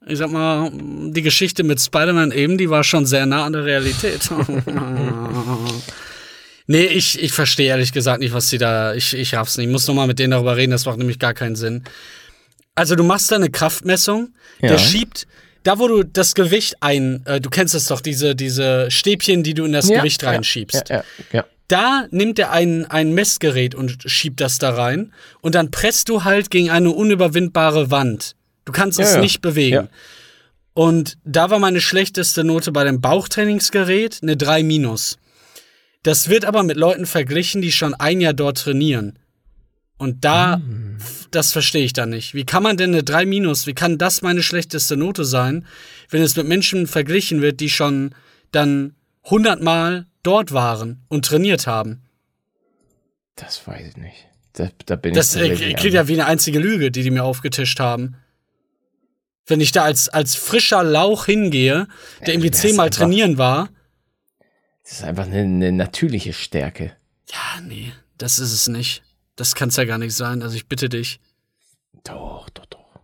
ich sag mal, die Geschichte mit Spider-Man eben, die war schon sehr nah an der Realität. (laughs) nee, ich, ich verstehe ehrlich gesagt nicht, was sie da. Ich, ich raff's nicht. Ich muss nochmal mit denen darüber reden, das macht nämlich gar keinen Sinn. Also, du machst da eine Kraftmessung, Ja. der schiebt. Da, wo du das Gewicht ein, äh, du kennst es doch, diese, diese Stäbchen, die du in das Ja, Gewicht reinschiebst. Ja, ja, ja. Da nimmt er ein, ein Messgerät und schiebt das da rein. Und dann presst du halt gegen eine unüberwindbare Wand. Du kannst es nicht bewegen. Und da war meine schlechteste Note bei dem Bauchtrainingsgerät eine 3 minus. Das wird aber mit Leuten verglichen, die schon ein Jahr dort trainieren. Und da, f- das verstehe ich dann nicht. Wie kann man denn eine 3 minus, wie kann das meine schlechteste Note sein, wenn es mit Menschen verglichen wird, die schon dann 100 Mal dort waren und trainiert haben? Das weiß ich nicht. Da, da bin Das ich äh, klingt ja wie eine einzige Lüge, die die mir aufgetischt haben. Wenn ich da als, als frischer Lauch hingehe, der irgendwie zehnmal einfach- trainieren war, Das ist einfach eine, eine natürliche Stärke. Ja, nee, das ist es nicht. Das kann's ja gar nicht sein. Also ich bitte dich. Doch, doch, doch.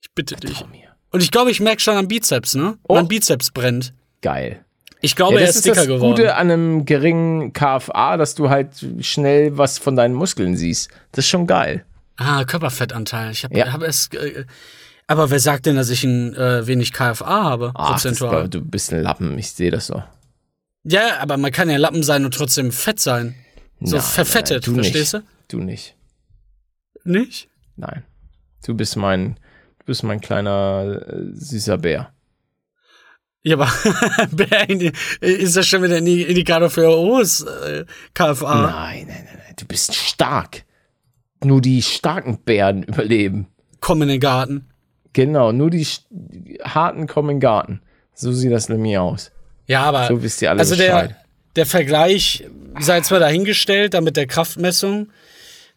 Ich bitte dich. Trau mir. Und ich glaube, ich merke schon am Bizeps, ne? Oh. Mein Bizeps brennt. Geil. Ich glaube, er das ist ist dicker das geworden. Gute an einem geringen KFA, dass du halt schnell was von deinen Muskeln siehst. Das ist schon geil. Ah, Körperfettanteil. Ich habe Ja. hab es. Äh, aber wer sagt denn, dass ich ein äh, wenig KFA habe? Ach, das, prozentual? du bist ein Lappen, ich sehe das so. ja, aber man kann ja Lappen sein und trotzdem fett sein. So Nein, verfettet, nein, du verstehst nicht. Du nicht. du? Nicht? Nein. Du bist mein, du bist mein kleiner äh, süßer Bär. Ja, aber (laughs) ist das schon wieder ein Indikator für O's äh, KFA? Nein, nein, nein, nein. Du bist stark. Nur die starken Bären überleben. Komm in den Garten. Genau, nur die harten kommen in den Garten. So sieht das nämlich aus. Ja, aber So wisst ihr alle also Bescheid. der Vergleich sei zwar dahingestellt, da mit der Kraftmessung.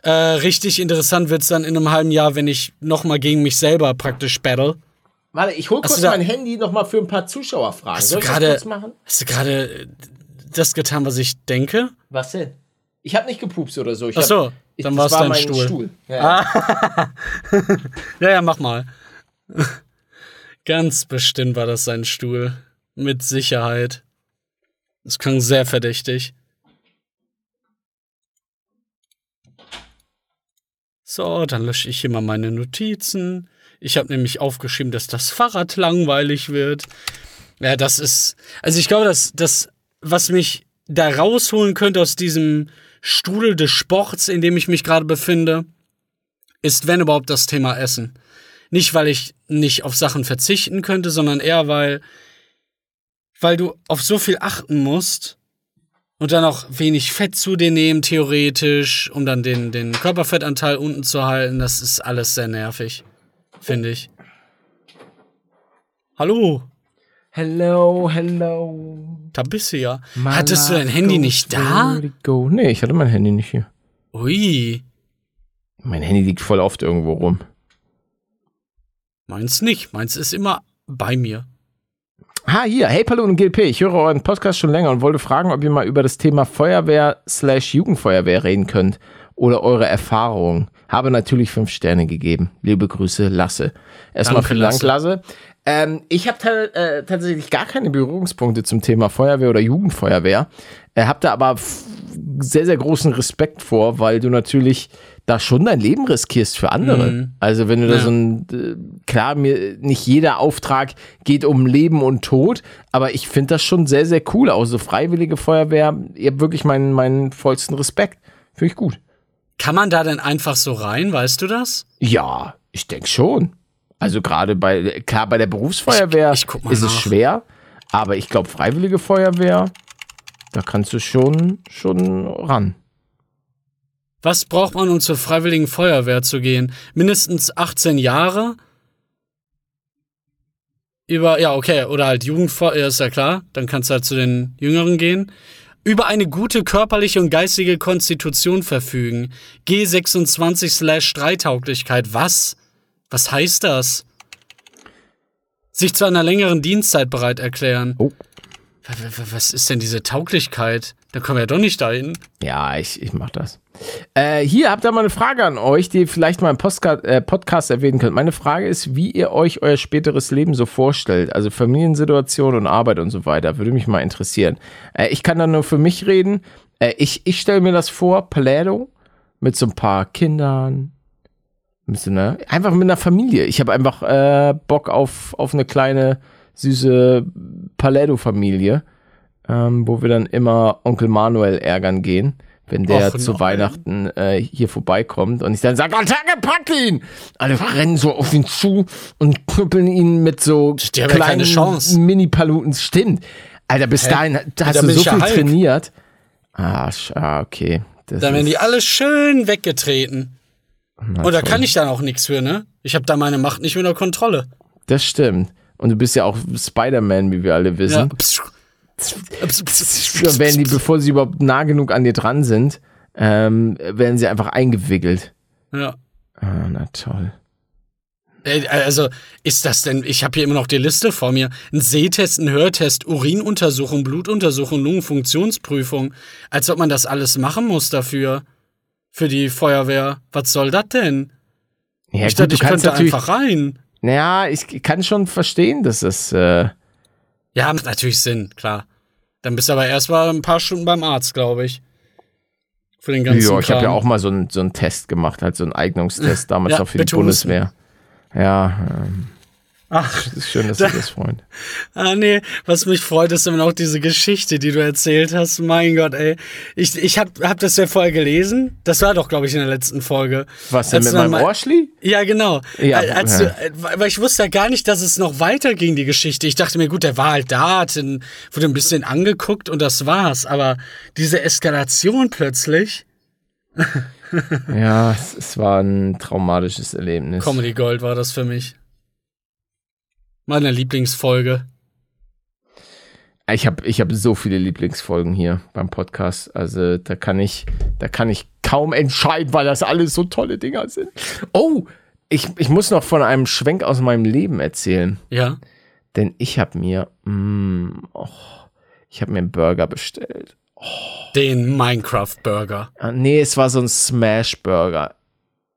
Äh, richtig interessant wird's dann in einem halben Jahr, wenn ich nochmal gegen mich selber praktisch battle. Warte, ich hol kurz mein Handy noch mal für ein paar Zuschauerfragen. Hast Soll du ich das machen? hast du gerade das getan, was ich denke? Was denn? Ich habe nicht gepupst oder so. Ich Ach so, hab, ich, dann war's war dein mein Stuhl. Ja, ja. (laughs) Ja, ja, mach mal. (laughs) Ganz bestimmt war das sein Stuhl. Mit Sicherheit. Es klang sehr verdächtig. So, dann lösche ich hier mal meine Notizen. Ich habe nämlich aufgeschrieben, dass das Fahrrad langweilig wird. Ja, das ist. Also ich glaube, dass das, was mich da rausholen könnte aus diesem Strudel des Sports, in dem ich mich gerade befinde, ist, wenn überhaupt, das Thema Essen. Nicht, weil ich nicht auf Sachen verzichten könnte, sondern eher, weil, weil du auf so viel achten musst und dann auch wenig Fett zu dir nehmen, theoretisch, um dann den, den Körperfettanteil unten zu halten. Das ist alles sehr nervig, finde ich. Hallo, Hello, hello. da bist du ja. Hattest du dein Handy nicht da? Go. Nee, ich hatte mein Handy nicht hier. Ui, Mein Handy liegt voll oft irgendwo rum. meins nicht. Meins ist immer bei mir. Ah, hier. Hey, Palun und GLP. Ich höre euren Podcast schon länger und wollte fragen, ob ihr mal über das Thema Feuerwehr slash Jugendfeuerwehr reden könnt oder eure Erfahrungen. Habe natürlich fünf Sterne gegeben. Liebe Grüße, Lasse. Erstmal Danke, vielen Dank, Lasse. Lasse. Ähm, ich habe äh, tatsächlich gar keine Berührungspunkte zum Thema Feuerwehr oder Jugendfeuerwehr. Äh, hab da aber sehr, sehr großen Respekt vor, weil du natürlich da schon dein Leben riskierst für andere. Also wenn du da Ja. so ein, äh, klar, mir nicht jeder Auftrag geht um Leben und Tod, aber ich finde das schon sehr, sehr cool. Auch so freiwillige Feuerwehr, ihr habt wirklich meinen, meinen vollsten Respekt. Finde ich gut. Kann man da denn einfach so rein, weißt du das? Ja, ich denke schon. Also gerade bei, klar, bei der Berufsfeuerwehr Ich- ich ist es nach. schwer, aber ich glaube, freiwillige Feuerwehr, da kannst du schon, schon ran. Was braucht man, um zur Freiwilligen Feuerwehr zu gehen? Mindestens 18 Jahre? Über, ja, okay, oder halt Jugendfeuerwehr, ist ja klar, dann kannst du halt zu den Jüngeren gehen. Über eine gute körperliche und geistige Konstitution verfügen. G26 slash Streitauglichkeit. Was? Was heißt das? Sich zu einer längeren Dienstzeit bereit erklären. Oh. Was ist denn diese Tauglichkeit? Da kommen wir ja doch nicht dahin. Ja, ich, ich mach das. Äh, hier habt ihr mal eine Frage an euch, die ihr vielleicht mal im Postka äh, Podcast erwähnen könnt. Meine Frage ist, wie ihr euch euer späteres Leben so vorstellt. Also Familiensituation und Arbeit und so weiter. Würde mich mal interessieren. Äh, ich kann da nur für mich reden. Äh, ich ich stelle mir das vor, Palermo, mit so ein paar Kindern. Mit so einer, einfach mit einer Familie. Ich habe einfach äh, Bock auf, auf eine kleine, süße Palermo-Familie ähm, wo wir dann immer Onkel Manuel ärgern gehen, wenn der Och zu nein. Weihnachten äh, hier vorbeikommt und ich dann sage, Attacke, pack ihn! Alle rennen so auf ihn zu und knüppeln ihn mit so ja keine kleinen Chance. Mini-Paluten. Stimmt. Alter, bis dahin hast Da du so ja viel Hulk. trainiert. Ah, ah, okay. Das Dann werden die alle schön weggetreten. na Und da kann ich dann auch nichts für, ne? Ich habe da meine Macht nicht mehr unter Kontrolle. Das stimmt. Und du bist ja auch Spider-Man, wie wir alle wissen. Ja. Werden die, bevor sie überhaupt nah genug an dir dran sind, ähm, werden sie einfach eingewickelt. Ja. Ah, na toll. Äh, Also, ist das denn, ich habe hier immer noch die Liste vor mir. Ein Sehtest, ein Hörtest, Urinuntersuchung, Blutuntersuchung, Lungenfunktionsprüfung. Als ob man das alles machen muss dafür. Für die Feuerwehr. Was soll das denn? Ja, ich dachte, ich könnte einfach rein. Naja, ich kann schon verstehen, dass das. Äh, Ja, macht natürlich Sinn, klar. Dann bist du aber erst mal ein paar Stunden beim Arzt, glaube ich. Für den ganzen ja, ich habe ja auch mal so einen so einen Test gemacht, halt so einen Eignungstest, damals Ja, noch für die. Bundeswehr. Ja, ähm, Ach, Das ist schön, dass du das freut. (laughs) Ah, nee, was mich freut, ist immer noch diese Geschichte, die du erzählt hast. Mein Gott, ey. Ich, ich hab, hab das ja vorher gelesen. Das war doch, glaube ich, in der letzten Folge. Was denn Als mit meinem mal- Ohrschli? Ja, genau. Ja, Al- Als ja. äh, weil ich wusste ja gar nicht, dass es noch weiterging, die Geschichte. Ich dachte mir, gut, der war halt da, hat ihn, wurde ein bisschen angeguckt und das war's. Aber diese Eskalation plötzlich, (laughs) Ja, es, es war ein traumatisches Erlebnis. Comedy Gold war das für mich. Meine Lieblingsfolge. Ich habe ich hab so viele Lieblingsfolgen hier beim Podcast. Also da kann ich, da kann ich kaum entscheiden, weil das alles so tolle Dinger sind. Oh, ich, ich muss noch von einem Schwenk aus meinem Leben erzählen. Ja. Denn ich habe mir, mm, oh, ich habe mir einen Burger bestellt. Den Minecraft Burger. Ah, nee, es war so ein Smash Burger.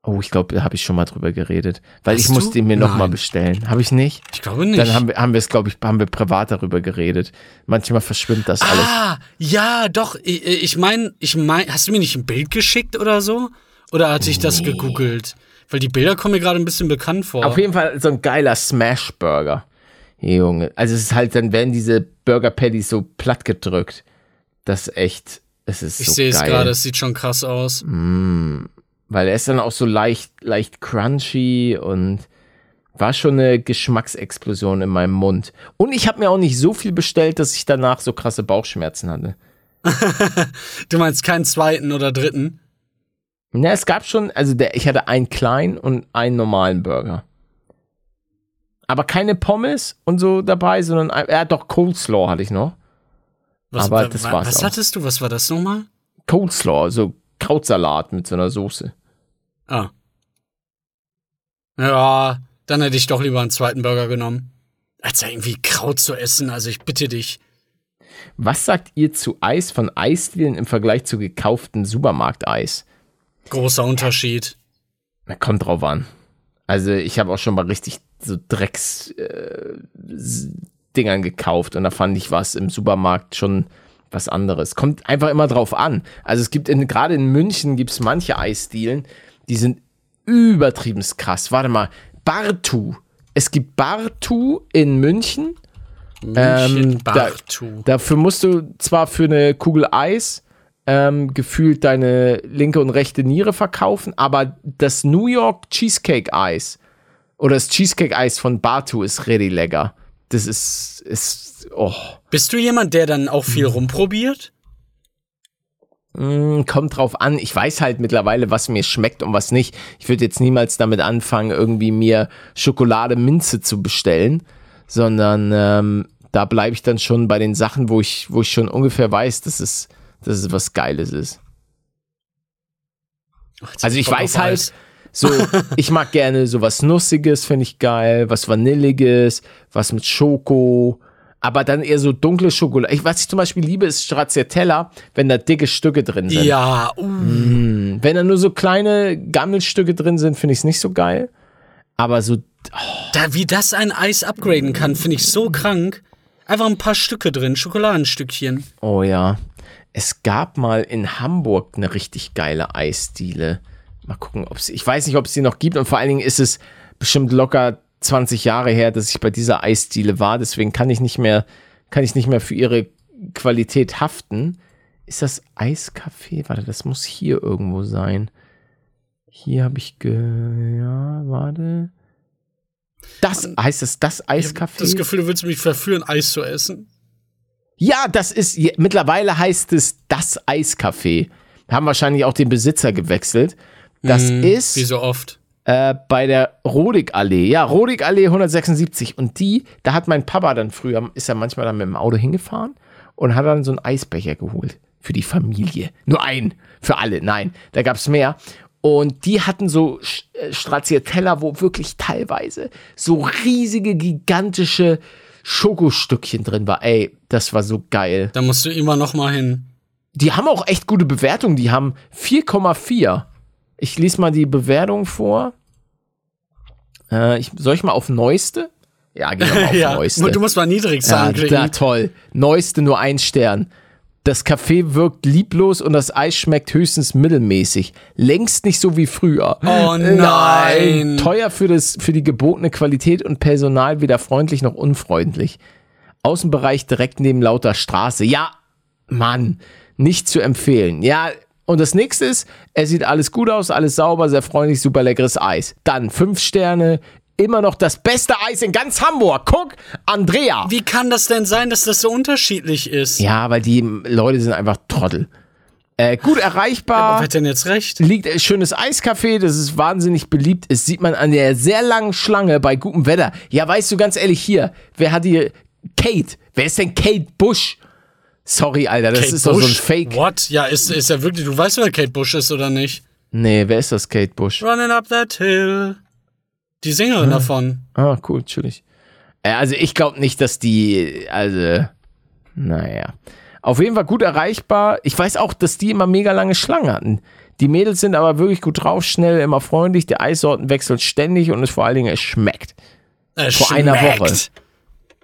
Oh, ich glaube, da habe ich schon mal drüber geredet. Weil Hast ich du? musste ihn mir noch mal Nein. bestellen. Habe ich nicht? Ich glaube nicht. Dann haben wir, haben wir es, glaube ich, haben wir privat darüber geredet. Manchmal verschwimmt das alles. Ah, ja, doch. Ich, ich meine, ich mein, hast du mir nicht ein Bild geschickt oder so? Oder hatte ich das gegoogelt? Weil die Bilder kommen mir gerade ein bisschen bekannt vor. Auf jeden Fall so ein geiler Smash Burger. Junge. Also es ist halt, dann werden diese Burger Patties so platt gedrückt. Das ist echt, es ist ich so sehe es geil. gerade, es sieht schon krass aus. Weil er ist dann auch so leicht, leicht crunchy und war schon eine Geschmacksexplosion in meinem Mund. Und ich habe mir auch nicht so viel bestellt, dass ich danach so krasse Bauchschmerzen hatte. (laughs) Du meinst keinen zweiten oder dritten? Na, es gab schon, also der, ich hatte einen kleinen und einen normalen Burger. Aber keine Pommes und so dabei, sondern, ja doch, Coleslaw hatte ich noch. Was, Aber das wa- war's Was auch. hattest du? Was war das nochmal? Coleslaw, so Krautsalat mit so einer Soße. Ah. Ja, dann hätte ich doch lieber einen zweiten Burger genommen. Als irgendwie Kraut zu essen, also ich bitte dich. Was sagt ihr zu Eis von Eisdielen im Vergleich zu gekauften Supermarkteis? Großer Unterschied. Na, kommt drauf an. Also ich habe auch schon mal richtig so Drecks äh, Dingern gekauft und da fand ich was im Supermarkt schon was anderes. Kommt einfach immer drauf an. Also es gibt in, gerade in München gibt es manche Eisdielen, die sind übertrieben krass. Warte mal, Bartu. Es gibt Bartu in München. München, Ähm, da- Bartu. Dafür musst du zwar für eine Kugel Eis ähm, gefühlt deine linke und rechte Niere verkaufen, aber das New York Cheesecake Eis oder das Cheesecake Eis von Batu ist really lecker. Das ist, ist oh, Bist du jemand, der dann auch viel rumprobiert? Mm, kommt drauf an. Ich weiß halt mittlerweile, was mir schmeckt und was nicht. Ich würde jetzt niemals damit anfangen, irgendwie mir Schokolade Minze zu bestellen, sondern ähm, da bleibe ich dann schon bei den Sachen, wo ich, wo ich schon ungefähr weiß, dass es, dass es was Geiles ist. Also ich weiß halt, Eis. so, (laughs) ich mag gerne sowas Nussiges, finde ich geil, was Vanilliges, was mit Schoko, aber dann eher so dunkle Schokolade. Ich, was ich zum Beispiel liebe, ist Stracciatella, wenn da dicke Stücke drin sind. Ja, uh, Wenn da nur so kleine Gammelstücke drin sind, finde ich es nicht so geil. Aber so, da, wie das ein Eis upgraden kann, finde ich so krank. Einfach ein paar Stücke drin, Schokoladenstückchen. oh ja. Es gab mal in Hamburg eine richtig geile Eisdiele. Mal gucken, ob sie, ich weiß nicht, ob es die noch gibt und vor allen Dingen ist es bestimmt locker 20 Jahre her, dass ich bei dieser Eisdiele war. Deswegen kann ich nicht mehr, kann ich nicht mehr für ihre Qualität haften. Ist das Eiscafé? Warte, das muss hier irgendwo sein. Hier habe ich ge, ja, warte. Das heißt es das Ich Eiscafé? das Gefühl, du willst mich verführen, Eis zu essen. Ja, das ist, mittlerweile heißt es das Eiscafé. Haben wahrscheinlich auch den Besitzer gewechselt. Das Hm, ist Wie so oft. Äh, bei der Rodig-Allee. Ja, Rodig-Allee 176. Und die, da hat mein Papa dann früher, ist er manchmal dann mit dem Auto hingefahren und hat dann so einen Eisbecher geholt. Für die Familie. Nur einen. Für alle. Nein, da gab es mehr. Und die hatten so äh, Stracciatella, wo wirklich teilweise so riesige, gigantische Schokostückchen drin war. Ey, das war so geil. Da musst du immer noch mal hin. Die haben auch echt gute Bewertungen. Die haben 4,4. Ich lese mal die Bewertung vor. Äh, ich, soll ich mal auf Neueste? Ja, geh mal auf (laughs) ja, Neueste. du musst mal niedrig ja, sagen. da, toll. Neueste nur ein Stern. Das Kaffee wirkt lieblos und das Eis schmeckt höchstens mittelmäßig. Längst nicht so wie früher. Oh nein. Teuer für, das, für die gebotene Qualität und Personal weder freundlich noch unfreundlich. Außenbereich direkt neben lauter Straße. Ja, Mann, nicht zu empfehlen. Ja, und das nächste ist, es sieht alles gut aus, alles sauber, sehr freundlich, super leckeres Eis. Dann fünf Sterne, immer noch das beste Eis in ganz Hamburg. Guck, Andrea. Wie kann das denn sein, dass das so unterschiedlich ist? Ja, weil die Leute sind einfach Trottel. Äh, gut erreichbar. Wer hat denn jetzt recht? liegt ein schönes Eiscafé, das ist wahnsinnig beliebt. Das sieht man an der sehr langen Schlange bei gutem Wetter. Ja, weißt du, ganz ehrlich, hier, wer hat hier Kate? Wer ist denn Kate Bush? Sorry, Alter, das Kate ist doch so ein Bush? Fake. What? Ja, ist, ist ja wirklich, du weißt, wer Kate Bush ist oder nicht? Nee, wer ist das Kate Bush? Running up that hill. Die Sängerin davon. Ah, cool, natürlich. Äh, also ich glaube nicht, dass die, also, naja. Auf jeden Fall gut erreichbar. Ich weiß auch, dass die immer mega lange Schlangen hatten. Die Mädels sind aber wirklich gut drauf, schnell, immer freundlich. Die Eissorten wechseln ständig und es vor allen Dingen, es schmeckt. Äh, Vor einer schmeckt. Woche.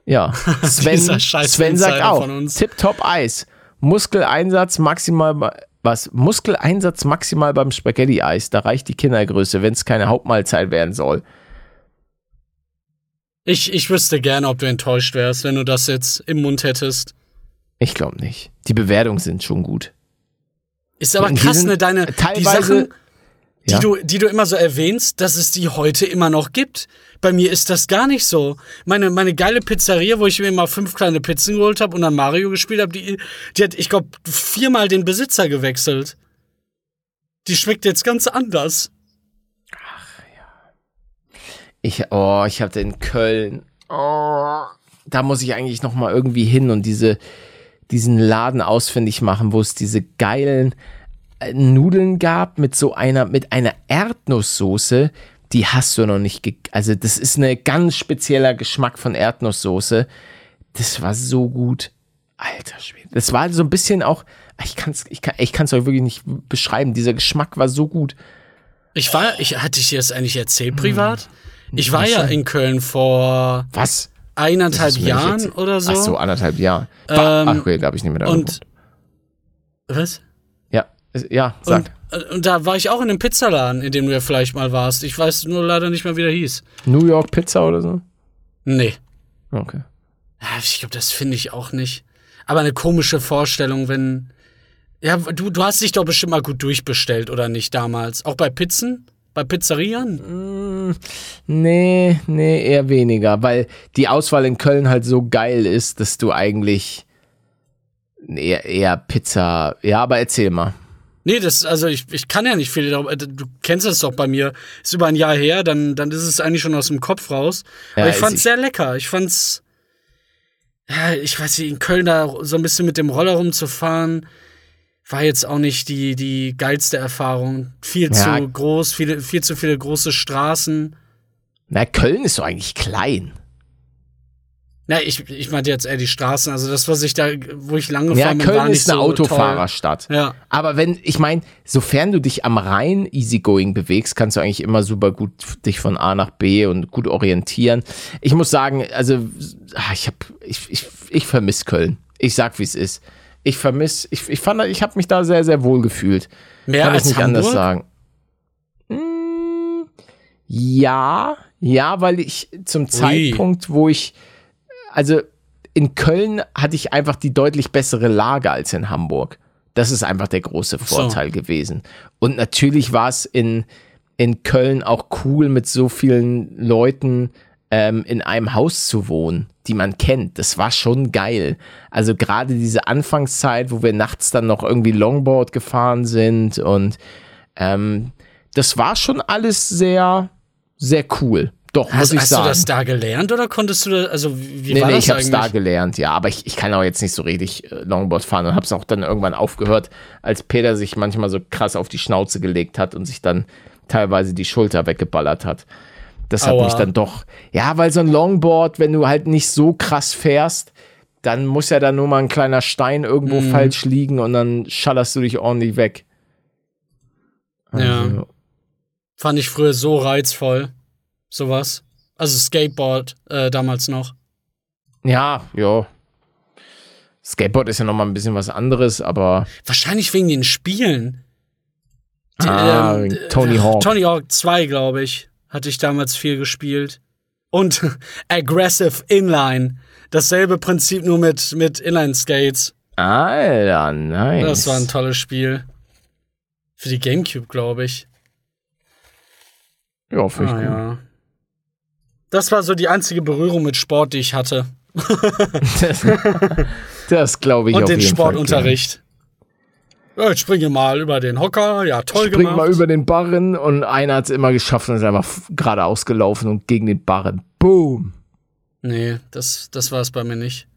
Ja, (laughs) Sven, Sven sagt auch. Tip-Top Eis. Muskeleinsatz maximal, was? Muskeleinsatz maximal beim Spaghetti-Eis. Da reicht die Kindergröße, wenn es keine Hauptmahlzeit werden soll. Ich, ich wüsste gerne, ob du enttäuscht wärst, wenn du das jetzt im Mund hättest. Ich glaube nicht. Die Bewertungen sind schon gut. Ist aber krass, ne? Deine die teilweise- Sachen, die, Ja. du, die du immer so erwähnst, dass es die heute immer noch gibt. Bei mir ist das gar nicht so. Meine, meine geile Pizzeria, wo ich mir mal fünf kleine Pizzen geholt habe und dann Mario gespielt habe, die, die hat, ich glaube, viermal den Besitzer gewechselt. Die schmeckt jetzt ganz anders. Ich, oh, ich hatte in Köln. Oh, da muss ich eigentlich noch mal irgendwie hin und diese, diesen Laden ausfindig machen, wo es diese geilen Nudeln gab mit so einer, mit einer Erdnusssoße. Die hast du noch nicht, also das ist ein ganz spezieller Geschmack von Erdnusssoße. Das war so gut. Alter Schwede. Das war so ein bisschen auch, ich kann es ich kann, ich kann's euch wirklich nicht beschreiben. Dieser Geschmack war so gut. Ich war, ich, hatte ich dir das eigentlich erzählt privat? Ich war ja in Köln vor Was? eineinhalb Jahren oder so. Ach so, anderthalb Jahre. Ähm, Ach, okay, da habe ich nicht mehr da Und was? Ja, sag. Und, äh, und da war ich auch in einem Pizzaladen, in dem du ja vielleicht mal warst. Ich weiß nur leider nicht mehr, wie der hieß. New York Pizza oder so? Nee. Okay. Ja, Ich glaube, das finde ich auch nicht. Aber eine komische Vorstellung, wenn. Ja, du, du hast dich doch bestimmt mal gut durchbestellt, oder nicht damals? Auch bei Pizzen? Bei Pizzerien? Nee, nee, eher weniger, weil die Auswahl in Köln halt so geil ist, dass du eigentlich eher, eher Pizza. Ja, aber erzähl mal. Nee, das, also ich, ich kann ja nicht viel darüber. äh, Du kennst das doch bei mir. Ist über ein Jahr her, dann, dann ist es eigentlich schon aus dem Kopf raus. Ja, Aber ich fand's sehr lecker. Ich fand's. Ja, ich weiß nicht, in Köln da so ein bisschen mit dem Roller rumzufahren, war jetzt auch nicht die, die geilste Erfahrung. Viel Ja. zu groß, viele, viel zu viele große Straßen. Na, Köln ist doch eigentlich klein. Na, ich, ich meinte jetzt eher die Straßen. Also das, was ich da, wo ich lang Ja, war Köln nicht ist eine so Autofahrerstadt. Ja. Aber wenn, ich meine, sofern du dich am Rhein easygoing bewegst, kannst du eigentlich immer super gut dich von A nach B und gut orientieren. Ich muss sagen, also ah, ich habe, ich, ich, ich vermisse Köln. Ich sag, wie es ist. Ich vermisse, ich, ich fand, ich habe mich da sehr, sehr wohl gefühlt. Mehr Kann als ich nicht Hamburg? anders sagen. Mm, ja, ja, weil ich zum Zeitpunkt, wo ich, also in Köln hatte ich einfach die deutlich bessere Lage als in Hamburg. Das ist einfach der große so. Vorteil gewesen. Und natürlich war es in, in Köln auch cool, mit so vielen Leuten ähm, in einem Haus zu wohnen, die man kennt. Das war schon geil. Also gerade diese Anfangszeit, wo wir nachts dann noch irgendwie Longboard gefahren sind und ähm, das war schon alles sehr, sehr cool. Doch, muss Hast, ich hast sagen. du das da gelernt oder konntest du da, also wie, Nee, war nee, das ich hab's eigentlich? da gelernt, ja. Aber ich, ich kann auch jetzt nicht so richtig äh, Longboard fahren und hab's auch dann irgendwann aufgehört, als Peter sich manchmal so krass auf die Schnauze gelegt hat und sich dann teilweise die Schulter weggeballert hat. Das hat Aua. mich dann doch, ja, weil so ein Longboard, wenn du halt nicht so krass fährst, dann muss ja dann nur mal ein kleiner Stein irgendwo Mhm. falsch liegen und dann schallerst du dich ordentlich weg. Ja. Also, Fand ich früher so reizvoll. Sowas. Also Skateboard äh, damals noch. Ja, ja. Skateboard ist ja nochmal ein bisschen was anderes, aber Wahrscheinlich wegen den Spielen. Die, Ah, ähm, Tony Hawk. Tony Hawk 2, glaube ich, hatte ich damals viel gespielt. Und (laughs) Aggressive Inline. Dasselbe Prinzip nur mit, mit Inline-Skates. Alter, nice. Das war ein tolles Spiel. Für die Gamecube, glaube ich. Ja, ich Ah, gut. ja. Das war so die einzige Berührung mit Sport, die ich hatte. Das, das glaube ich Und auf den jeden Fall. Sportunterricht. Ja, ich springe mal über den Hocker. Ja, toll Spring gemacht. mal über den Barren und einer hat es immer geschafft und ist einfach geradeaus gelaufen und gegen den Barren. Boom. Nee, das, das war es bei mir nicht.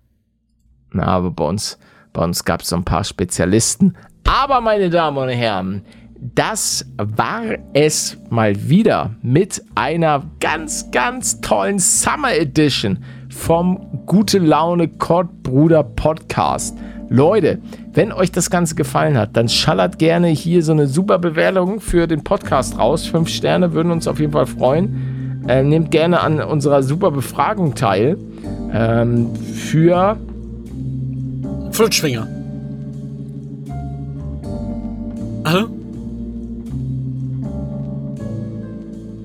Na, aber bei uns, bei uns gab es so ein paar Spezialisten. Aber, meine Damen und Herren, das war es mal wieder mit einer ganz, ganz tollen Summer Edition vom Gute Laune Kottbruder Podcast. Leute, wenn euch das Ganze gefallen hat, dann schallert gerne hier so eine super Bewertung für den Podcast raus. Fünf Sterne würden uns auf jeden Fall freuen. Äh, nehmt gerne an unserer super Befragung teil. Ähm, für Flutschfinger. Hallo?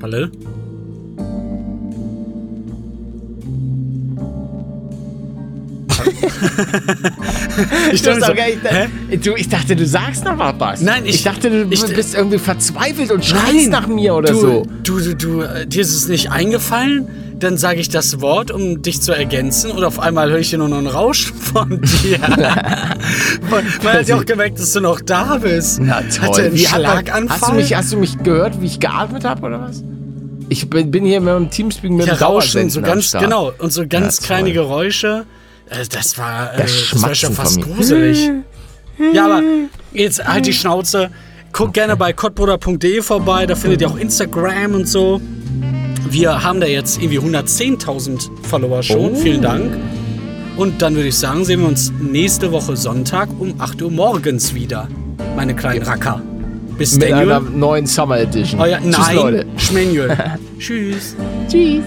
Hallo? ich so, gar hä? du, ich dachte, du sagst noch mal was. Nein, ich- dachte, du ich- bist irgendwie verzweifelt und schreist Nein, nach mir oder du, so. Du, du, du, äh, dir ist es nicht eingefallen? Dann sage ich das Wort, um dich zu ergänzen, und auf einmal höre ich hier nur noch einen Rausch (laughs) von dir. Man hat ja auch gemerkt, dass du noch da bist. Na toll. er einen Wie Schlaganfall? hast, du mich, hast du mich gehört, wie ich geatmet habe oder was? Ich bin, bin hier mit dem Teamspeak mit ja, dem Rauschen, so ganz, genau. Und so ganz Ja, kleine. Geräusche. Äh, Das war, äh, Das das war schon fast gruselig. Ja, aber jetzt halt die Schnauze. Guckt gerne bei kottbruder.de vorbei, da findet ihr auch Instagram und so. Wir haben da jetzt irgendwie 110.000 Follower schon. Oh. Vielen Dank. Und dann würde ich sagen, sehen wir uns nächste Woche Sonntag um 8 Uhr morgens wieder. Meine kleinen Racker. Bis Mit einer neuen Summer Edition. Euer, Tschüss, nein, Leute. Schmenjul. (laughs) Tschüss. Tschüss.